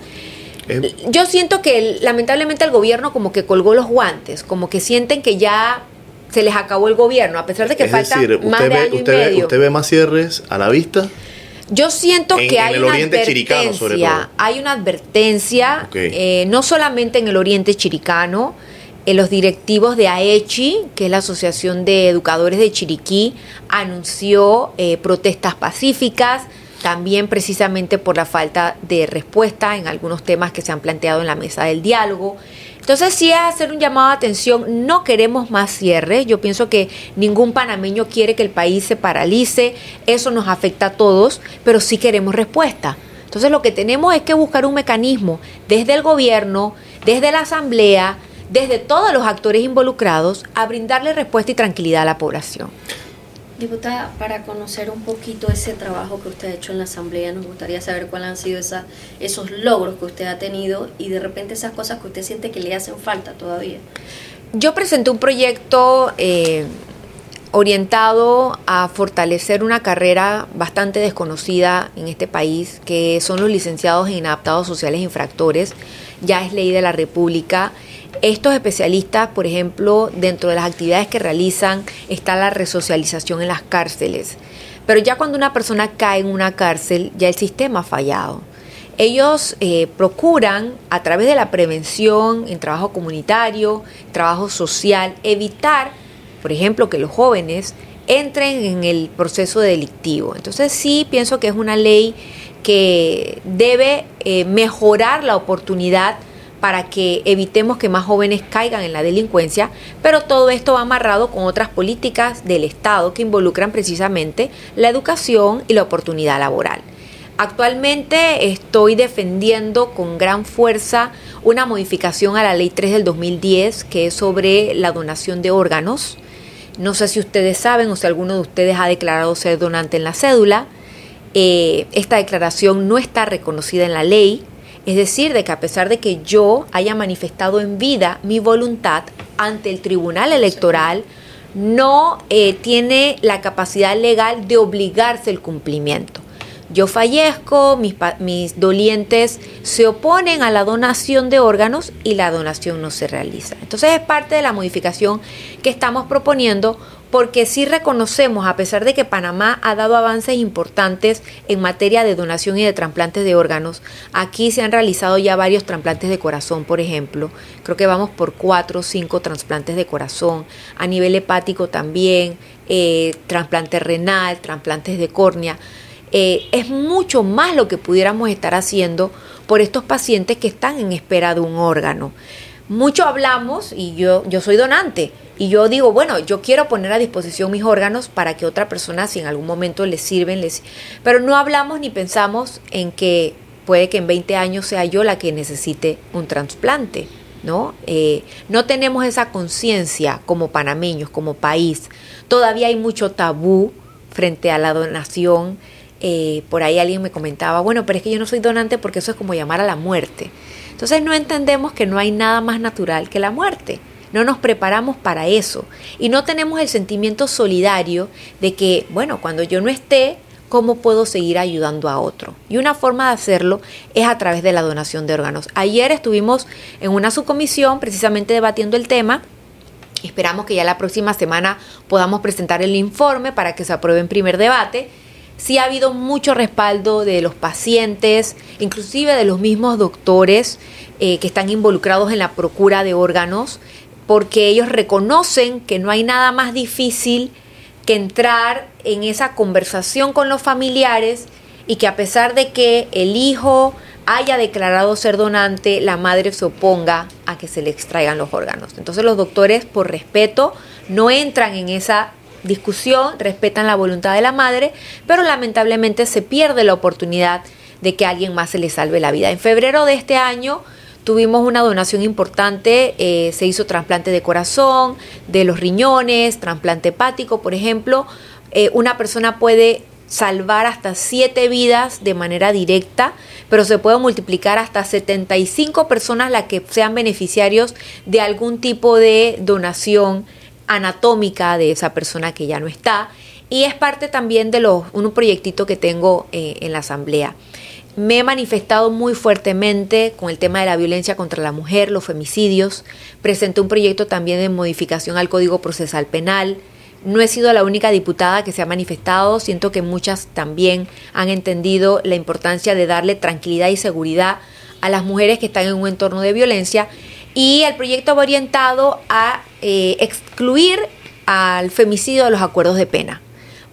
[SPEAKER 2] Eh, Yo siento que lamentablemente el gobierno como que colgó los guantes, como que sienten que ya se les acabó el gobierno, a pesar de que falta más de año y medio.
[SPEAKER 1] ¿Usted ve más cierres a la vista?
[SPEAKER 2] Yo siento que hay, una advertencia, hay una advertencia, eh, no solamente en el Oriente Chiricano, en los directivos de AECHI, que es la Asociación de Educadores de Chiriquí, anunció eh, protestas pacíficas, también precisamente por la falta de respuesta en algunos temas que se han planteado en la mesa del diálogo. Entonces sí es hacer un llamado de atención, no queremos más cierres, yo pienso que ningún panameño quiere que el país se paralice, eso nos afecta a todos, pero sí queremos respuesta. Entonces lo que tenemos es que buscar un mecanismo desde el gobierno, desde la asamblea, desde todos los actores involucrados, a brindarle respuesta y tranquilidad a la población.
[SPEAKER 3] Diputada, para conocer un poquito ese trabajo que usted ha hecho en la Asamblea, nos gustaría saber cuáles han sido esos logros que usted ha tenido y de repente esas cosas que usted siente que le hacen falta todavía.
[SPEAKER 2] Yo presenté un proyecto eh, orientado a fortalecer una carrera bastante desconocida en este país, que son los licenciados en inadaptados sociales infractores. Ya es ley de la República estos especialistas, por ejemplo, dentro de las actividades que realizan está la resocialización en las cárceles. Pero ya cuando una persona cae en una cárcel, ya el sistema ha fallado. Ellos eh, procuran, a través de la prevención, en trabajo comunitario, trabajo social, evitar, por ejemplo, que los jóvenes entren en el proceso delictivo. Entonces sí pienso que es una ley que debe eh, mejorar la oportunidad para que evitemos que más jóvenes caigan en la delincuencia, pero todo esto va amarrado con otras políticas del Estado que involucran precisamente la educación y la oportunidad laboral. Actualmente estoy defendiendo con gran fuerza una modificación a la Ley 3 del 2010 que es sobre la donación de órganos. No sé si ustedes saben o si alguno de ustedes ha declarado ser donante en la cédula. Eh, esta declaración no está reconocida en la ley, es decir, de que a pesar de que yo haya manifestado en vida mi voluntad ante el Tribunal Electoral, no eh, tiene la capacidad legal de obligarse el cumplimiento. Yo fallezco, mis, mis dolientes se oponen a la donación de órganos y la donación no se realiza. Entonces es parte de la modificación que estamos proponiendo porque sí reconocemos, a pesar de que Panamá ha dado avances importantes en materia de donación y de trasplantes de órganos, aquí se han realizado ya varios trasplantes de corazón, por ejemplo. Creo que vamos por cuatro o cinco trasplantes de corazón. A nivel hepático también, eh, trasplante renal, trasplantes de córnea. Eh, es mucho más lo que pudiéramos estar haciendo por estos pacientes que están en espera de un órgano. Mucho hablamos, y yo, yo soy donante, y yo digo, bueno, yo quiero poner a disposición mis órganos para que otra persona, si en algún momento les sirven, les... Pero no hablamos ni pensamos en que puede que en 20 años sea yo la que necesite un trasplante, ¿no? Eh, no tenemos esa conciencia como panameños, como país. Todavía hay mucho tabú frente a la donación. Eh, por ahí alguien me comentaba, bueno, pero es que yo no soy donante porque eso es como llamar a la muerte. Entonces no entendemos que no hay nada más natural que la muerte no nos preparamos para eso y no tenemos el sentimiento solidario de que, bueno, cuando yo no esté, ¿cómo puedo seguir ayudando a otro? Y una forma de hacerlo es a través de la donación de órganos. Ayer estuvimos en una subcomisión precisamente debatiendo el tema. Esperamos que ya la próxima semana podamos presentar el informe para que se apruebe en primer debate. Sí ha habido mucho respaldo de los pacientes, inclusive de los mismos doctores eh, que están involucrados en la procura de órganos porque ellos reconocen que no hay nada más difícil que entrar en esa conversación con los familiares y que a pesar de que el hijo haya declarado ser donante, la madre se oponga a que se le extraigan los órganos. Entonces los doctores, por respeto, no entran en esa discusión, respetan la voluntad de la madre, pero lamentablemente se pierde la oportunidad de que alguien más se le salve la vida. En febrero de este año Tuvimos una donación importante, eh, se hizo trasplante de corazón, de los riñones, trasplante hepático, por ejemplo. Eh, una persona puede salvar hasta 7 vidas de manera directa, pero se puede multiplicar hasta 75 personas las que sean beneficiarios de algún tipo de donación anatómica de esa persona que ya no está. Y es parte también de los, un proyectito que tengo eh, en la asamblea. Me he manifestado muy fuertemente con el tema de la violencia contra la mujer, los femicidios. Presenté un proyecto también de modificación al Código Procesal Penal. No he sido la única diputada que se ha manifestado, siento que muchas también han entendido la importancia de darle tranquilidad y seguridad a las mujeres que están en un entorno de violencia y el proyecto va orientado a eh, excluir al femicidio de los acuerdos de pena,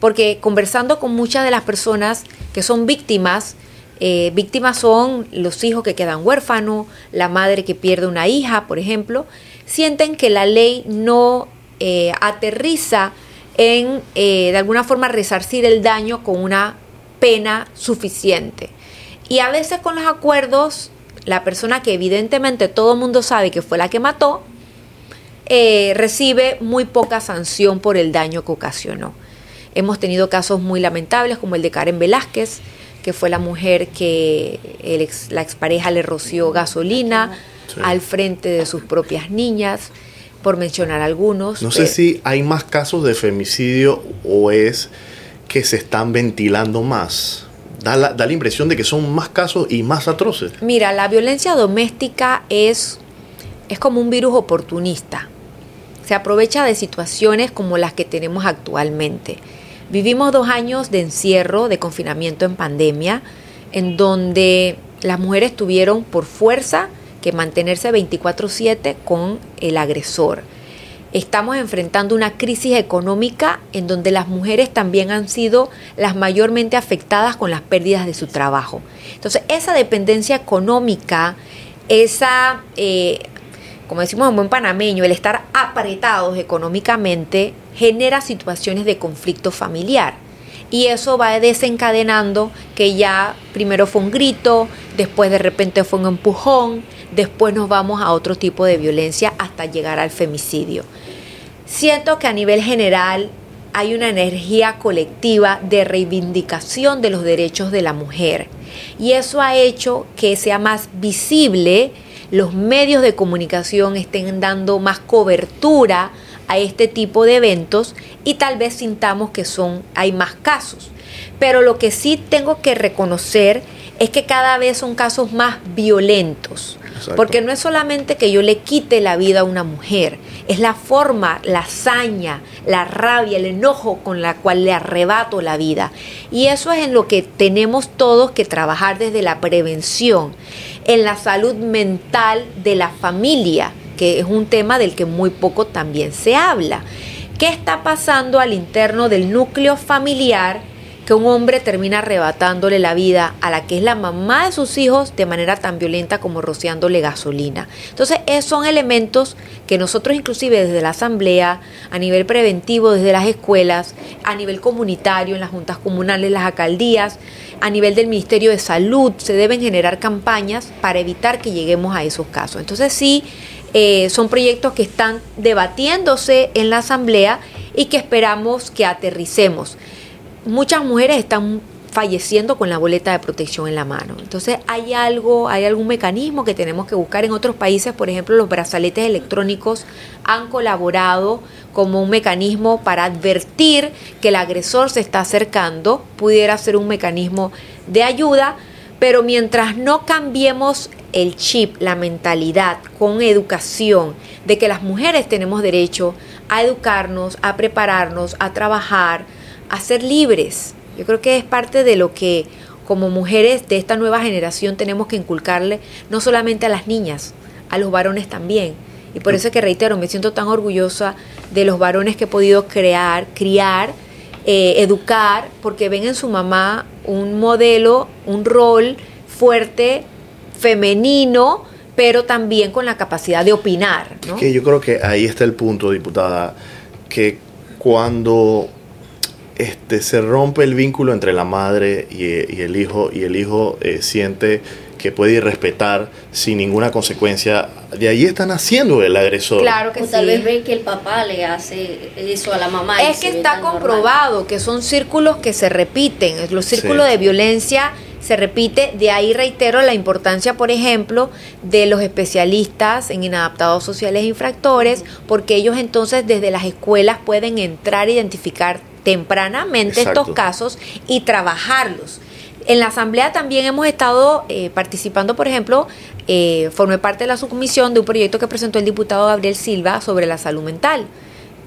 [SPEAKER 2] porque conversando con muchas de las personas que son víctimas, eh, víctimas son los hijos que quedan huérfanos, la madre que pierde una hija, por ejemplo, sienten que la ley no eh, aterriza en, eh, de alguna forma, resarcir el daño con una pena suficiente. Y a veces con los acuerdos, la persona que evidentemente todo el mundo sabe que fue la que mató, recibe muy poca sanción por el daño que ocasionó. Hemos tenido casos muy lamentables como el de Karen Velázquez, que fue la mujer que el ex, la expareja le roció gasolina al frente de sus propias niñas, por mencionar algunos.
[SPEAKER 1] No sé
[SPEAKER 2] Eh,
[SPEAKER 1] si hay más casos de femicidio o es que se están ventilando más. Da la, da la impresión de que son más casos y más atroces.
[SPEAKER 2] Mira, la violencia doméstica es, es como un virus oportunista. Se aprovecha de situaciones como las que tenemos actualmente. Vivimos dos años de encierro, de confinamiento en pandemia, en donde las mujeres tuvieron por fuerza que mantenerse 24/7 con el agresor. Estamos enfrentando una crisis económica en donde las mujeres también han sido las mayormente afectadas con las pérdidas de su trabajo. Entonces, esa dependencia económica, esa, eh, como decimos en buen panameño, el estar apretados económicamente, genera situaciones de conflicto familiar. Y eso va desencadenando que ya primero fue un grito, después de repente fue un empujón, después nos vamos a otro tipo de violencia hasta llegar al femicidio. Siento que a nivel general hay una energía colectiva de reivindicación de los derechos de la mujer y eso ha hecho que sea más visible, los medios de comunicación estén dando más cobertura a este tipo de eventos y tal vez sintamos que son hay más casos. Pero lo que sí tengo que reconocer es que cada vez son casos más violentos.
[SPEAKER 1] Exacto.
[SPEAKER 2] Porque no es solamente que yo le quite la vida a una mujer, es la forma, la hazaña, la rabia, el enojo con la cual le arrebato la vida. Y eso es en lo que tenemos todos que trabajar desde la prevención, en la salud mental de la familia, que es un tema del que muy poco también se habla. ¿Qué está pasando al interno del núcleo familiar? Que un hombre termina arrebatándole la vida a la que es la mamá de sus hijos de manera tan violenta como rociándole gasolina. Entonces, esos son elementos que nosotros inclusive desde la asamblea, a nivel preventivo, desde las escuelas, a nivel comunitario, en las juntas comunales, las alcaldías, a nivel del Ministerio de Salud, se deben generar campañas para evitar que lleguemos a esos casos. Entonces, sí, eh, son proyectos que están debatiéndose en la asamblea y que esperamos que aterricemos muchas mujeres están falleciendo con la boleta de protección en la mano. Entonces hay algo, hay algún mecanismo que tenemos que buscar en otros países, por ejemplo, los brazaletes electrónicos han colaborado como un mecanismo para advertir que el agresor se está acercando, pudiera ser un mecanismo de ayuda, pero mientras no cambiemos el chip, la mentalidad con educación de que las mujeres tenemos derecho a educarnos, a prepararnos, a trabajar, a ser libres. Yo creo que es parte de lo que como mujeres de esta nueva generación tenemos que inculcarle no solamente a las niñas, a los varones también. Y por eso es que reitero, me siento tan orgullosa de los varones que he podido crear, criar, eh, educar, porque ven en su mamá un modelo, un rol fuerte, femenino, pero también con la capacidad de opinar. ¿no?
[SPEAKER 1] Que yo creo que ahí está el punto, diputada, que cuando este, se rompe el vínculo entre la madre y, y el hijo y el hijo eh, siente que puede ir respetar sin ninguna consecuencia, de ahí están haciendo el agresor.
[SPEAKER 2] Claro que
[SPEAKER 3] o
[SPEAKER 2] sí.
[SPEAKER 3] tal vez ve que el papá le hace eso a la mamá.
[SPEAKER 2] Es que está
[SPEAKER 3] normal.
[SPEAKER 2] comprobado que son círculos que se repiten, los círculos
[SPEAKER 1] Sí.
[SPEAKER 2] de violencia se repite, de ahí reitero la importancia, por ejemplo, de los especialistas en inadaptados sociales e infractores, porque ellos entonces desde las escuelas pueden entrar a identificar tempranamente
[SPEAKER 1] Exacto.
[SPEAKER 2] estos casos y trabajarlos. En la asamblea también hemos estado eh, participando, por ejemplo, eh, formé parte de la subcomisión de un proyecto que presentó el diputado Gabriel Silva sobre la salud mental,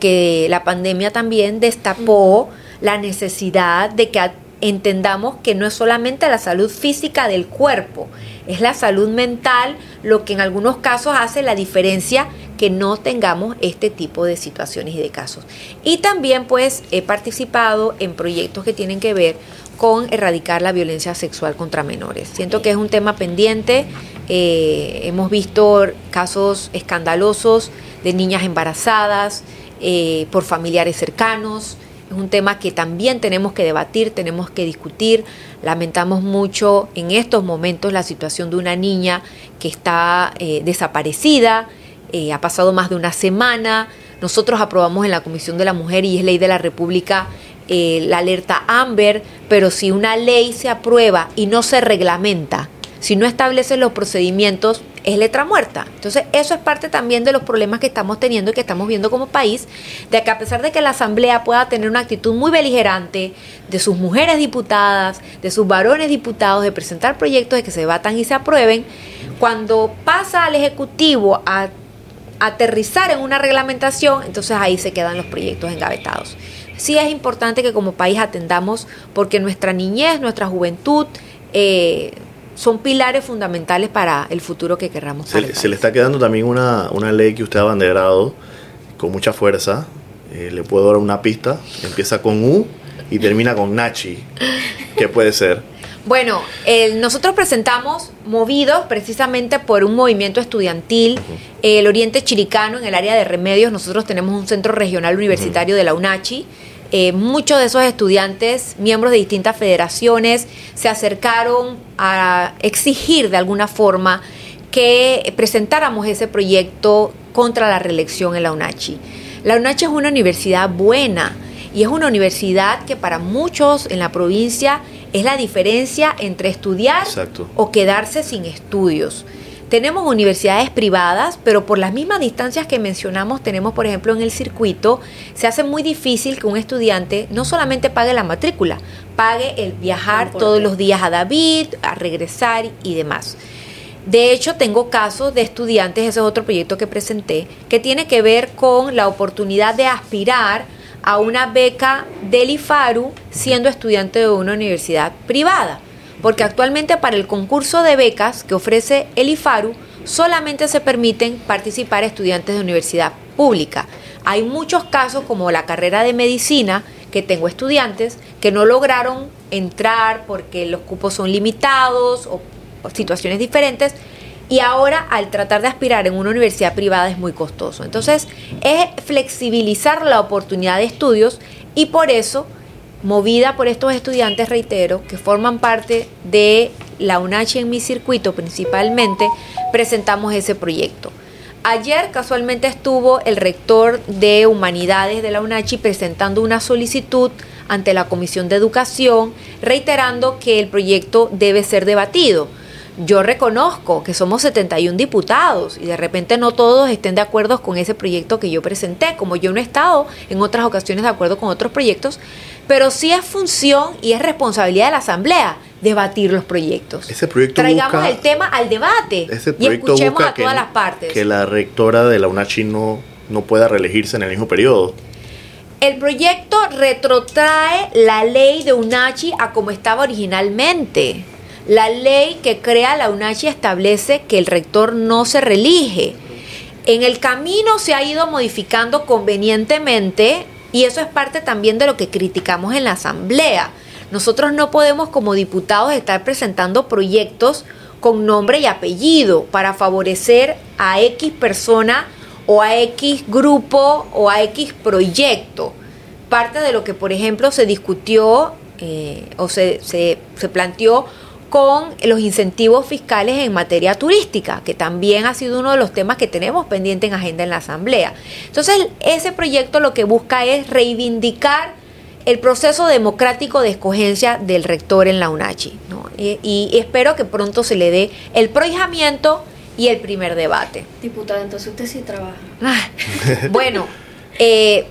[SPEAKER 2] que la pandemia también destapó la necesidad de que a- entendamos que no es solamente la salud física del cuerpo, es la salud mental lo que en algunos casos hace la diferencia que no tengamos este tipo de situaciones y de casos. Y también pues he participado en proyectos que tienen que ver con erradicar la violencia sexual contra menores. Siento que es un tema pendiente. eh, hemos visto casos escandalosos de niñas embarazadas eh, por familiares cercanos. Es un tema que también tenemos que debatir, tenemos que discutir. Lamentamos mucho en estos momentos la situación de una niña que está eh, desaparecida, eh, ha pasado más de una semana. Nosotros aprobamos en la Comisión de la Mujer y es ley de la República eh, la alerta Amber, pero si una ley se aprueba y no se reglamenta, si no establece los procedimientos, es letra muerta. Entonces, eso es parte también de los problemas que estamos teniendo y que estamos viendo como país, de que a pesar de que la Asamblea pueda tener una actitud muy beligerante de sus mujeres diputadas, de sus varones diputados, de presentar proyectos de que se debatan y se aprueben, cuando pasa al Ejecutivo a aterrizar en una reglamentación, entonces ahí se quedan los proyectos engavetados. Sí es importante que como país atendamos porque nuestra niñez, nuestra juventud, eh, son pilares fundamentales para el futuro que querramos.
[SPEAKER 1] Se, se le está quedando también una, una, ley que usted ha abanderado con mucha fuerza. Eh, le puedo dar una pista. Empieza con U y termina con Nachi. ¿Qué puede ser?
[SPEAKER 2] Bueno, el, nosotros presentamos, movidos precisamente por un movimiento estudiantil, uh -huh. el Oriente Chiricano en el área de remedios. Nosotros tenemos un centro regional universitario uh -huh. de la UNACHI eh, muchos de esos estudiantes, miembros de distintas federaciones, se acercaron a exigir de alguna forma que presentáramos ese proyecto contra la reelección en la UNACHI. La UNACHI es una universidad buena y es una universidad que para muchos en la provincia es la diferencia entre estudiar
[SPEAKER 1] Exacto.
[SPEAKER 2] o quedarse sin estudios. Tenemos universidades privadas, pero por las mismas distancias que mencionamos, tenemos, por ejemplo, en el circuito, se hace muy difícil que un estudiante no solamente pague la matrícula, pague el viajar todos los días a David, a regresar y demás. De hecho, tengo casos de estudiantes, ese es otro proyecto que presenté, que tiene que ver con la oportunidad de aspirar a una beca del IFARU siendo estudiante de una universidad privada porque actualmente para el concurso de becas que ofrece el IFARU solamente se permiten participar estudiantes de universidad pública. Hay muchos casos como la carrera de medicina que tengo estudiantes que no lograron entrar porque los cupos son limitados o, situaciones diferentes y ahora al tratar de aspirar en una universidad privada es muy costoso. Entonces es flexibilizar la oportunidad de estudios y por eso movida por estos estudiantes, reitero, que forman parte de la UNACHI en mi circuito principalmente, presentamos ese proyecto. Ayer casualmente estuvo el rector de Humanidades de la UNACHI presentando una solicitud ante la Comisión de Educación, reiterando que el proyecto debe ser debatido. Yo reconozco que somos 71 diputados y de repente no todos estén de acuerdo con ese proyecto que yo presenté, como yo no he estado en otras ocasiones de acuerdo con otros proyectos, pero sí es función y es responsabilidad de la Asamblea debatir los proyectos.
[SPEAKER 1] Ese proyecto
[SPEAKER 2] Traigamos
[SPEAKER 1] busca,
[SPEAKER 2] el tema al debate
[SPEAKER 1] ese
[SPEAKER 2] y escuchemos a todas
[SPEAKER 1] que,
[SPEAKER 2] las partes.
[SPEAKER 1] que la rectora de la UNACHI no, no pueda reelegirse en el mismo periodo.
[SPEAKER 2] El proyecto retrotrae la ley de UNACHI a como estaba originalmente. La ley que crea la UNACHI establece que el rector no se reelige. En el camino se ha ido modificando convenientemente y eso es parte también de lo que criticamos en la Asamblea. Nosotros no podemos como diputados estar presentando proyectos con nombre y apellido para favorecer a X persona o a X grupo o a X proyecto. Parte de lo que, por ejemplo, se discutió eh, o se, se, se planteó con los incentivos fiscales en materia turística, que también ha sido uno de los temas que tenemos pendiente en agenda en la Asamblea. Entonces, ese proyecto lo que busca es reivindicar el proceso democrático de escogencia del rector en la UNACHI. ¿no? Y, y, espero que pronto se le dé el prohijamiento y el primer debate.
[SPEAKER 3] Diputada, entonces usted sí trabaja.
[SPEAKER 2] bueno, eh,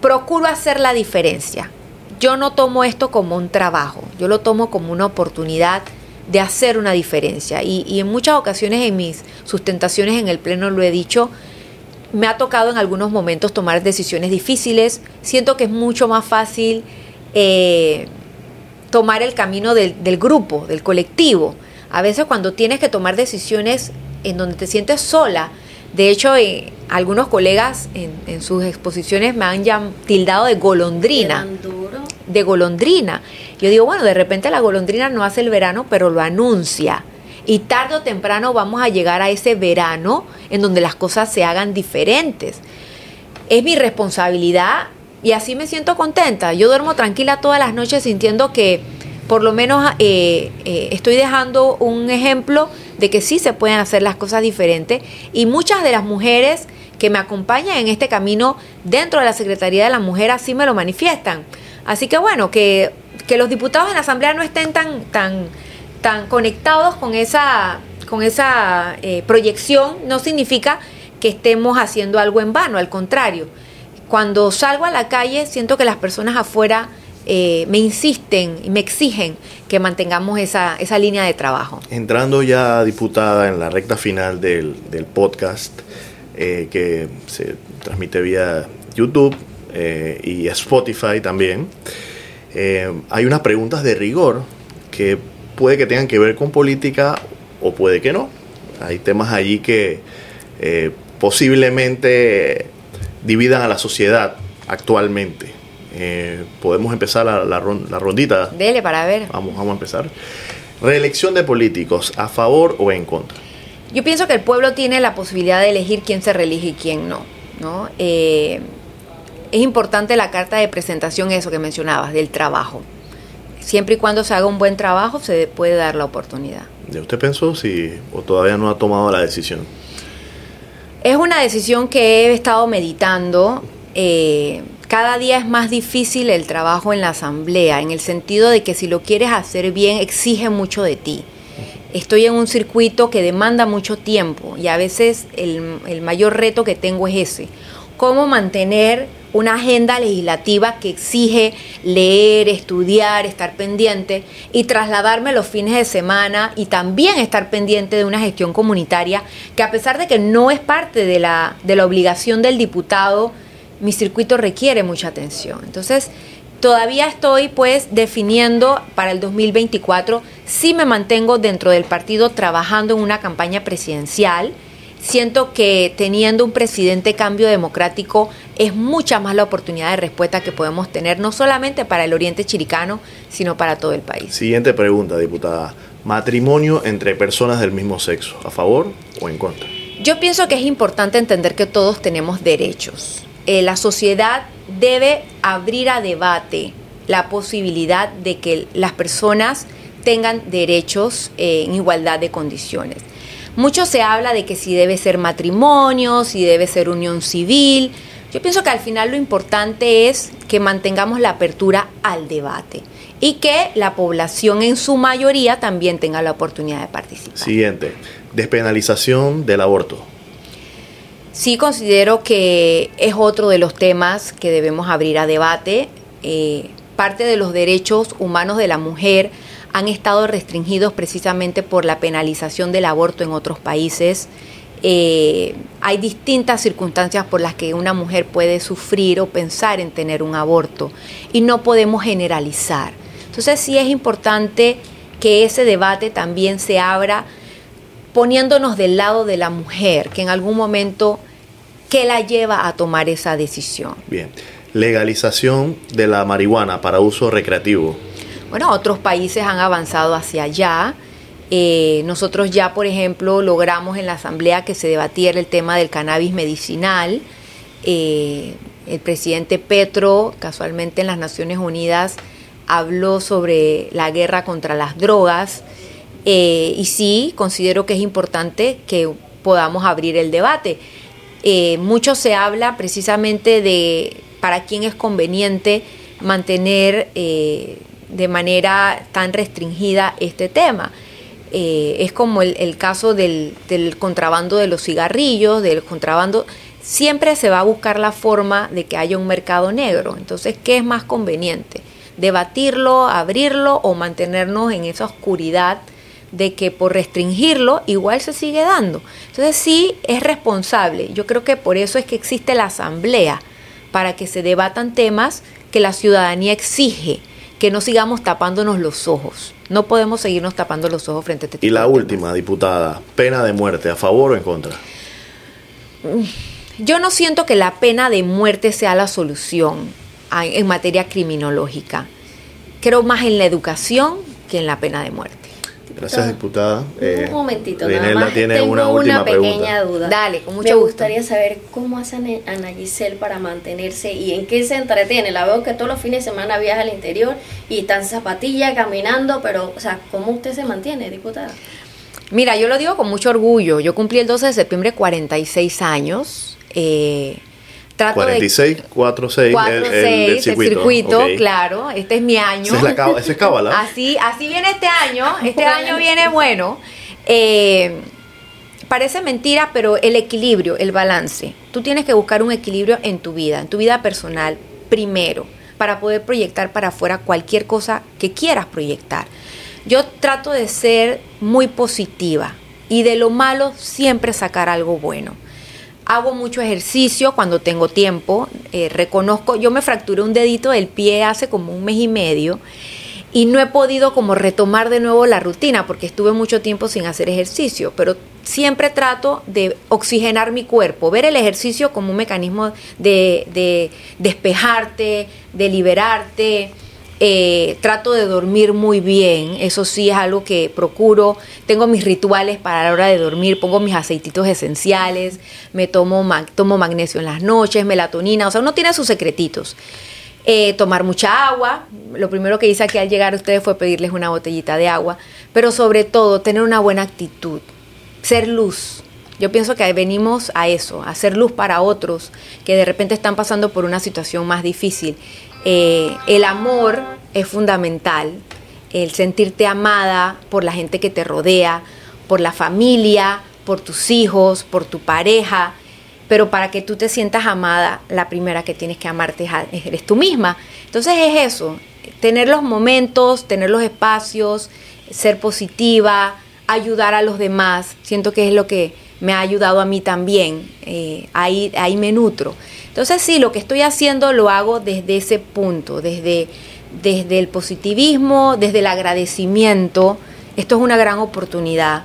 [SPEAKER 2] procuro hacer la diferencia. Yo no tomo esto como un trabajo, yo lo tomo como una oportunidad de hacer una diferencia. Y, y, en muchas ocasiones en mis sustentaciones en el Pleno lo he dicho, me ha tocado en algunos momentos tomar decisiones difíciles. Siento que es mucho más fácil eh, tomar el camino del, del, grupo, del colectivo. A veces cuando tienes que tomar decisiones en donde te sientes sola, de hecho eh, algunos colegas en, en, sus exposiciones me han ya tildado de golondrina. De golondrina. Yo digo, bueno, de repente la golondrina no hace el verano, pero lo anuncia. Y tarde o temprano vamos a llegar a ese verano en donde las cosas se hagan diferentes. Es mi responsabilidad y así me siento contenta. Yo duermo tranquila todas las noches sintiendo que por lo menos eh, eh, estoy dejando un ejemplo de que sí se pueden hacer las cosas diferentes y muchas de las mujeres que me acompañan en este camino dentro de la Secretaría de la Mujer así me lo manifiestan. Así que bueno, que, que los diputados en la Asamblea no estén tan, tan, tan conectados con esa, con esa eh, proyección no significa que estemos haciendo algo en vano, al contrario. Cuando salgo a la calle siento que las personas afuera eh, me insisten y me exigen que mantengamos esa, esa línea de trabajo.
[SPEAKER 1] Entrando ya, diputada, en la recta final del, del podcast, eh, que se transmite vía YouTube y Spotify también, hay unas preguntas de rigor que puede que tengan que ver con política o puede que no. Hay temas allí que posiblemente dividan a la sociedad actualmente. Eh, podemos empezar la, la, rondita.
[SPEAKER 2] Dele para ver.
[SPEAKER 1] Vamos, vamos a empezar. Reelección de políticos, ¿a favor o en contra?
[SPEAKER 2] Yo pienso que el pueblo tiene la posibilidad de elegir quién se reelige y quién no. ¿no? Eh, es importante la carta de presentación, eso que mencionabas, del trabajo. Siempre y cuando se haga un buen trabajo, se puede dar la oportunidad.
[SPEAKER 1] ¿Ya usted pensó si o todavía no ha tomado la decisión?
[SPEAKER 2] Es una decisión que he estado meditando. Eh, cada día es más difícil el trabajo en la asamblea, en el sentido de que si lo quieres hacer bien, exige mucho de ti. Estoy en un circuito que demanda mucho tiempo y a veces el, mayor reto que tengo es ese. Cómo mantener una agenda legislativa que exige leer, estudiar, estar pendiente y trasladarme los fines de semana y también estar pendiente de una gestión comunitaria que a pesar de que no es parte de la, de la obligación del diputado, mi circuito requiere mucha atención. Entonces, todavía estoy pues definiendo para el 2024 si me mantengo dentro del partido trabajando en una campaña presidencial. Siento que teniendo un presidente cambio democrático es mucha más la oportunidad de respuesta que podemos tener, no solamente para el oriente chiricano, sino para todo el país.
[SPEAKER 1] Siguiente pregunta, diputada. Matrimonio entre personas del mismo sexo, ¿a favor o en contra?
[SPEAKER 2] Yo pienso que es importante entender que todos tenemos derechos eh, la sociedad debe abrir a debate la posibilidad de que las personas tengan derechos eh, en igualdad de condiciones. Mucho se habla de que si debe ser matrimonio, si debe ser unión civil. Yo pienso que al final lo importante es que mantengamos la apertura al debate y que la población en su mayoría también tenga la oportunidad de participar.
[SPEAKER 1] Siguiente, despenalización del aborto.
[SPEAKER 2] Sí considero que es otro de los temas que debemos abrir a debate. Eh, parte de los derechos humanos de la mujer han estado restringidos precisamente por la penalización del aborto en otros países. Eh, hay distintas circunstancias por las que una mujer puede sufrir o pensar en tener un aborto y no podemos generalizar. Entonces sí es importante que ese debate también se abra poniéndonos del lado de la mujer, que en algún momento, ¿qué la lleva a tomar esa decisión?
[SPEAKER 1] Bien, legalización de la marihuana para uso recreativo.
[SPEAKER 2] Bueno, otros países han avanzado hacia allá. Eh, nosotros ya, por ejemplo, logramos en la Asamblea que se debatiera el tema del cannabis medicinal. Eh, el presidente Petro, casualmente en las Naciones Unidas, habló sobre la guerra contra las drogas. Eh, y sí, considero que es importante que podamos abrir el debate. Mucho se habla precisamente de para quién es conveniente mantener de manera tan restringida este tema. es como el, caso del, del, contrabando de los cigarrillos, del contrabando. Siempre se va a buscar la forma de que haya un mercado negro. Entonces, ¿qué es más conveniente? ¿Debatirlo, abrirlo o mantenernos en esa oscuridad? de que por restringirlo igual se sigue dando. Entonces sí es responsable. Yo creo que por eso es que existe la asamblea, para que se debatan temas que la ciudadanía exige, que no sigamos tapándonos los ojos. No podemos seguirnos tapando los ojos frente a este
[SPEAKER 1] tipo Y la última, diputada, pena de muerte, ¿a favor o en contra?
[SPEAKER 2] Yo no siento que la pena de muerte sea la solución en materia criminológica. Creo más en la educación que en la pena de muerte.
[SPEAKER 1] Gracias, diputada.
[SPEAKER 3] un eh, momentito,
[SPEAKER 1] nada
[SPEAKER 3] más.
[SPEAKER 1] tiene
[SPEAKER 3] Tengo
[SPEAKER 1] una,
[SPEAKER 3] una pequeña
[SPEAKER 1] pregunta.
[SPEAKER 3] duda.
[SPEAKER 2] Dale, con mucho
[SPEAKER 3] Me
[SPEAKER 2] gusto.
[SPEAKER 3] gustaría saber cómo hace Ana Giselle para mantenerse y en qué se entretiene. La veo que todos los fines de semana viaja al interior y está en zapatilla, caminando, pero, o sea, ¿cómo usted se mantiene, diputada?
[SPEAKER 2] Mira, yo lo digo con mucho orgullo. Yo cumplí el 12 de septiembre 46 años. Eh, trato
[SPEAKER 1] 46,
[SPEAKER 2] de...
[SPEAKER 1] 46,
[SPEAKER 2] 46,
[SPEAKER 1] el, el,
[SPEAKER 2] el
[SPEAKER 1] circuito.
[SPEAKER 2] claro, este es mi año.
[SPEAKER 1] Es, la, ese es cábala.
[SPEAKER 2] Así, así viene este año, este año viene bueno. Eh, parece mentira, pero el equilibrio, el balance. Tú tienes que buscar un equilibrio en tu vida, en tu vida personal, primero, para poder proyectar para afuera cualquier cosa que quieras proyectar. Yo trato de ser muy positiva y de lo malo siempre sacar algo bueno. Hago mucho ejercicio cuando tengo tiempo. eh, reconozco, yo me fracturé un dedito del pie hace como un mes y medio y no he podido como retomar de nuevo la rutina porque estuve mucho tiempo sin hacer ejercicio, pero siempre trato de oxigenar mi cuerpo, ver el ejercicio como un mecanismo de, de despejarte, de liberarte. Eh, trato de dormir muy bien, eso sí es algo que procuro. Tengo mis rituales para la hora de dormir, pongo mis aceititos esenciales, me tomo, mag- tomo magnesio en las noches, melatonina, o sea, uno tiene sus secretitos. Eh, tomar mucha agua, lo primero que hice aquí al llegar a ustedes fue pedirles una botellita de agua, pero sobre todo tener una buena actitud, ser luz. Yo pienso que venimos a eso, a ser luz para otros que de repente están pasando por una situación más difícil. Eh, el amor es fundamental, el sentirte amada por la gente que te rodea, por la familia, por tus hijos, por tu pareja, pero para que tú te sientas amada, la primera que tienes que amarte eres tú misma. Entonces es eso, tener los momentos, tener los espacios, ser positiva, ayudar a los demás. Siento que es lo que me ha ayudado a mí también. eh, ahí, ahí me nutro. Entonces sí, lo que estoy haciendo lo hago desde ese punto, desde, desde el positivismo, desde el agradecimiento. Esto es una gran oportunidad.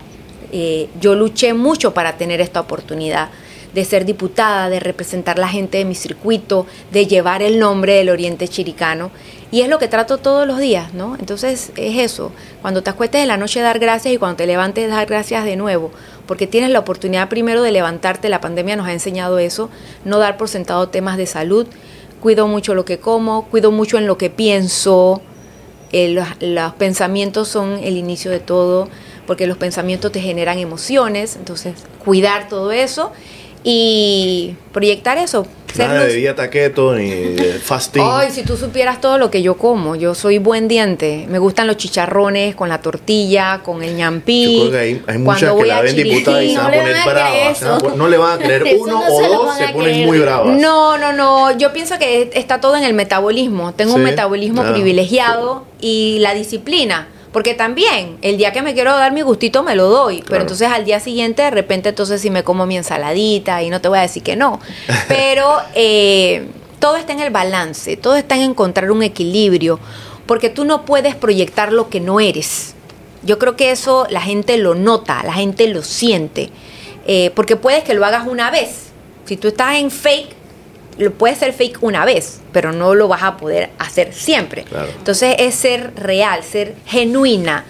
[SPEAKER 2] Eh, yo luché mucho para tener esta oportunidad de ser diputada, de representar la gente de mi circuito, de llevar el nombre del Oriente Chiricano. Y es lo que trato todos los días, ¿no? Entonces es eso, cuando te acuestes en la noche dar gracias y cuando te levantes dar gracias de nuevo, porque tienes la oportunidad primero de levantarte, la pandemia nos ha enseñado eso, no dar por sentado temas de salud, cuido mucho lo que como, cuido mucho en lo que pienso, eh, los, los pensamientos son el inicio de todo, porque los pensamientos te generan emociones, entonces cuidar todo eso y proyectar eso.
[SPEAKER 1] Nada de dieta keto ni fasting.
[SPEAKER 2] Ay, si tú supieras todo lo que yo como, yo soy buen diente. Me gustan los chicharrones con la tortilla, con el ñampí.
[SPEAKER 1] Yo creo que hay, hay muchas que
[SPEAKER 2] voy
[SPEAKER 1] la
[SPEAKER 2] a
[SPEAKER 1] ven diputada y se
[SPEAKER 3] no
[SPEAKER 1] van a
[SPEAKER 3] le
[SPEAKER 1] poner
[SPEAKER 3] van a creer
[SPEAKER 1] bravas. No le van a creer uno
[SPEAKER 3] no
[SPEAKER 1] o
[SPEAKER 3] se
[SPEAKER 1] dos, se ponen
[SPEAKER 3] creer.
[SPEAKER 1] muy bravas.
[SPEAKER 2] No, no, no. Yo pienso que está todo en el metabolismo. Tengo un metabolismo
[SPEAKER 1] claro.
[SPEAKER 2] privilegiado y la disciplina. Porque también, el día que me quiero dar mi gustito me lo doy. Pero entonces al día siguiente, de repente, entonces sí me como mi ensaladita y no te voy a decir que no. Pero eh, todo está en el balance, todo está en encontrar un equilibrio. Porque tú no puedes proyectar lo que no eres. Yo creo que eso la gente lo nota, la gente lo siente. Eh, porque puedes que lo hagas una vez. Si tú estás en fake, lo puedes ser fake una vez, pero no lo vas a poder hacer siempre.
[SPEAKER 1] Claro.
[SPEAKER 2] Entonces es ser real, ser genuina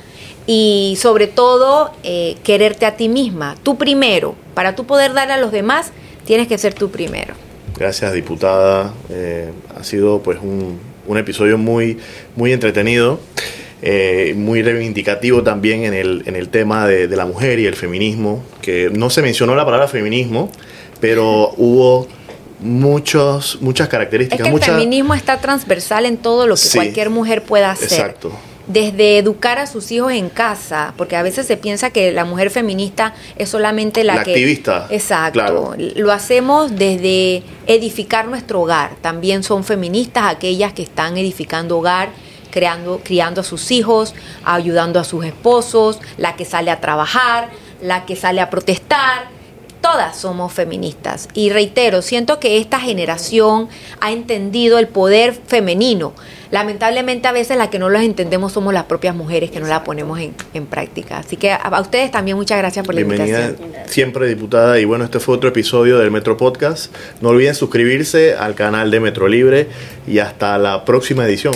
[SPEAKER 2] y sobre todo eh, quererte a ti misma, tú primero. Para tú poder dar a los demás, tienes que ser tú primero.
[SPEAKER 1] Gracias, diputada. Eh, ha sido pues un, un episodio muy, muy entretenido, eh, muy reivindicativo también en el, en el tema de, de la mujer y el feminismo, que no se mencionó la palabra feminismo, pero hubo muchos, muchas
[SPEAKER 2] Es
[SPEAKER 1] características.
[SPEAKER 2] que el feminismo está transversal en todo lo que
[SPEAKER 1] Sí.
[SPEAKER 2] cualquier mujer pueda hacer.
[SPEAKER 1] Exacto.
[SPEAKER 2] Desde educar a sus hijos en casa, porque a veces se piensa que la mujer feminista es solamente la,
[SPEAKER 1] La
[SPEAKER 2] que...
[SPEAKER 1] activista,
[SPEAKER 2] Exacto.
[SPEAKER 1] claro.
[SPEAKER 2] Lo hacemos desde edificar nuestro hogar. También son feministas aquellas que están edificando hogar, creando, criando a sus hijos, ayudando a sus esposos, la que sale a trabajar, la que sale a protestar. Todas somos feministas. Y reitero, siento que esta generación ha entendido el poder femenino. Lamentablemente a veces la que no los entendemos somos las propias mujeres que no la ponemos en, en práctica. Así que a, a ustedes también muchas gracias por la
[SPEAKER 1] Bienvenida
[SPEAKER 2] invitación.
[SPEAKER 1] siempre, diputada. Y bueno, este fue otro episodio del Metro Podcast. No olviden suscribirse al canal de Metro Libre y hasta la próxima edición.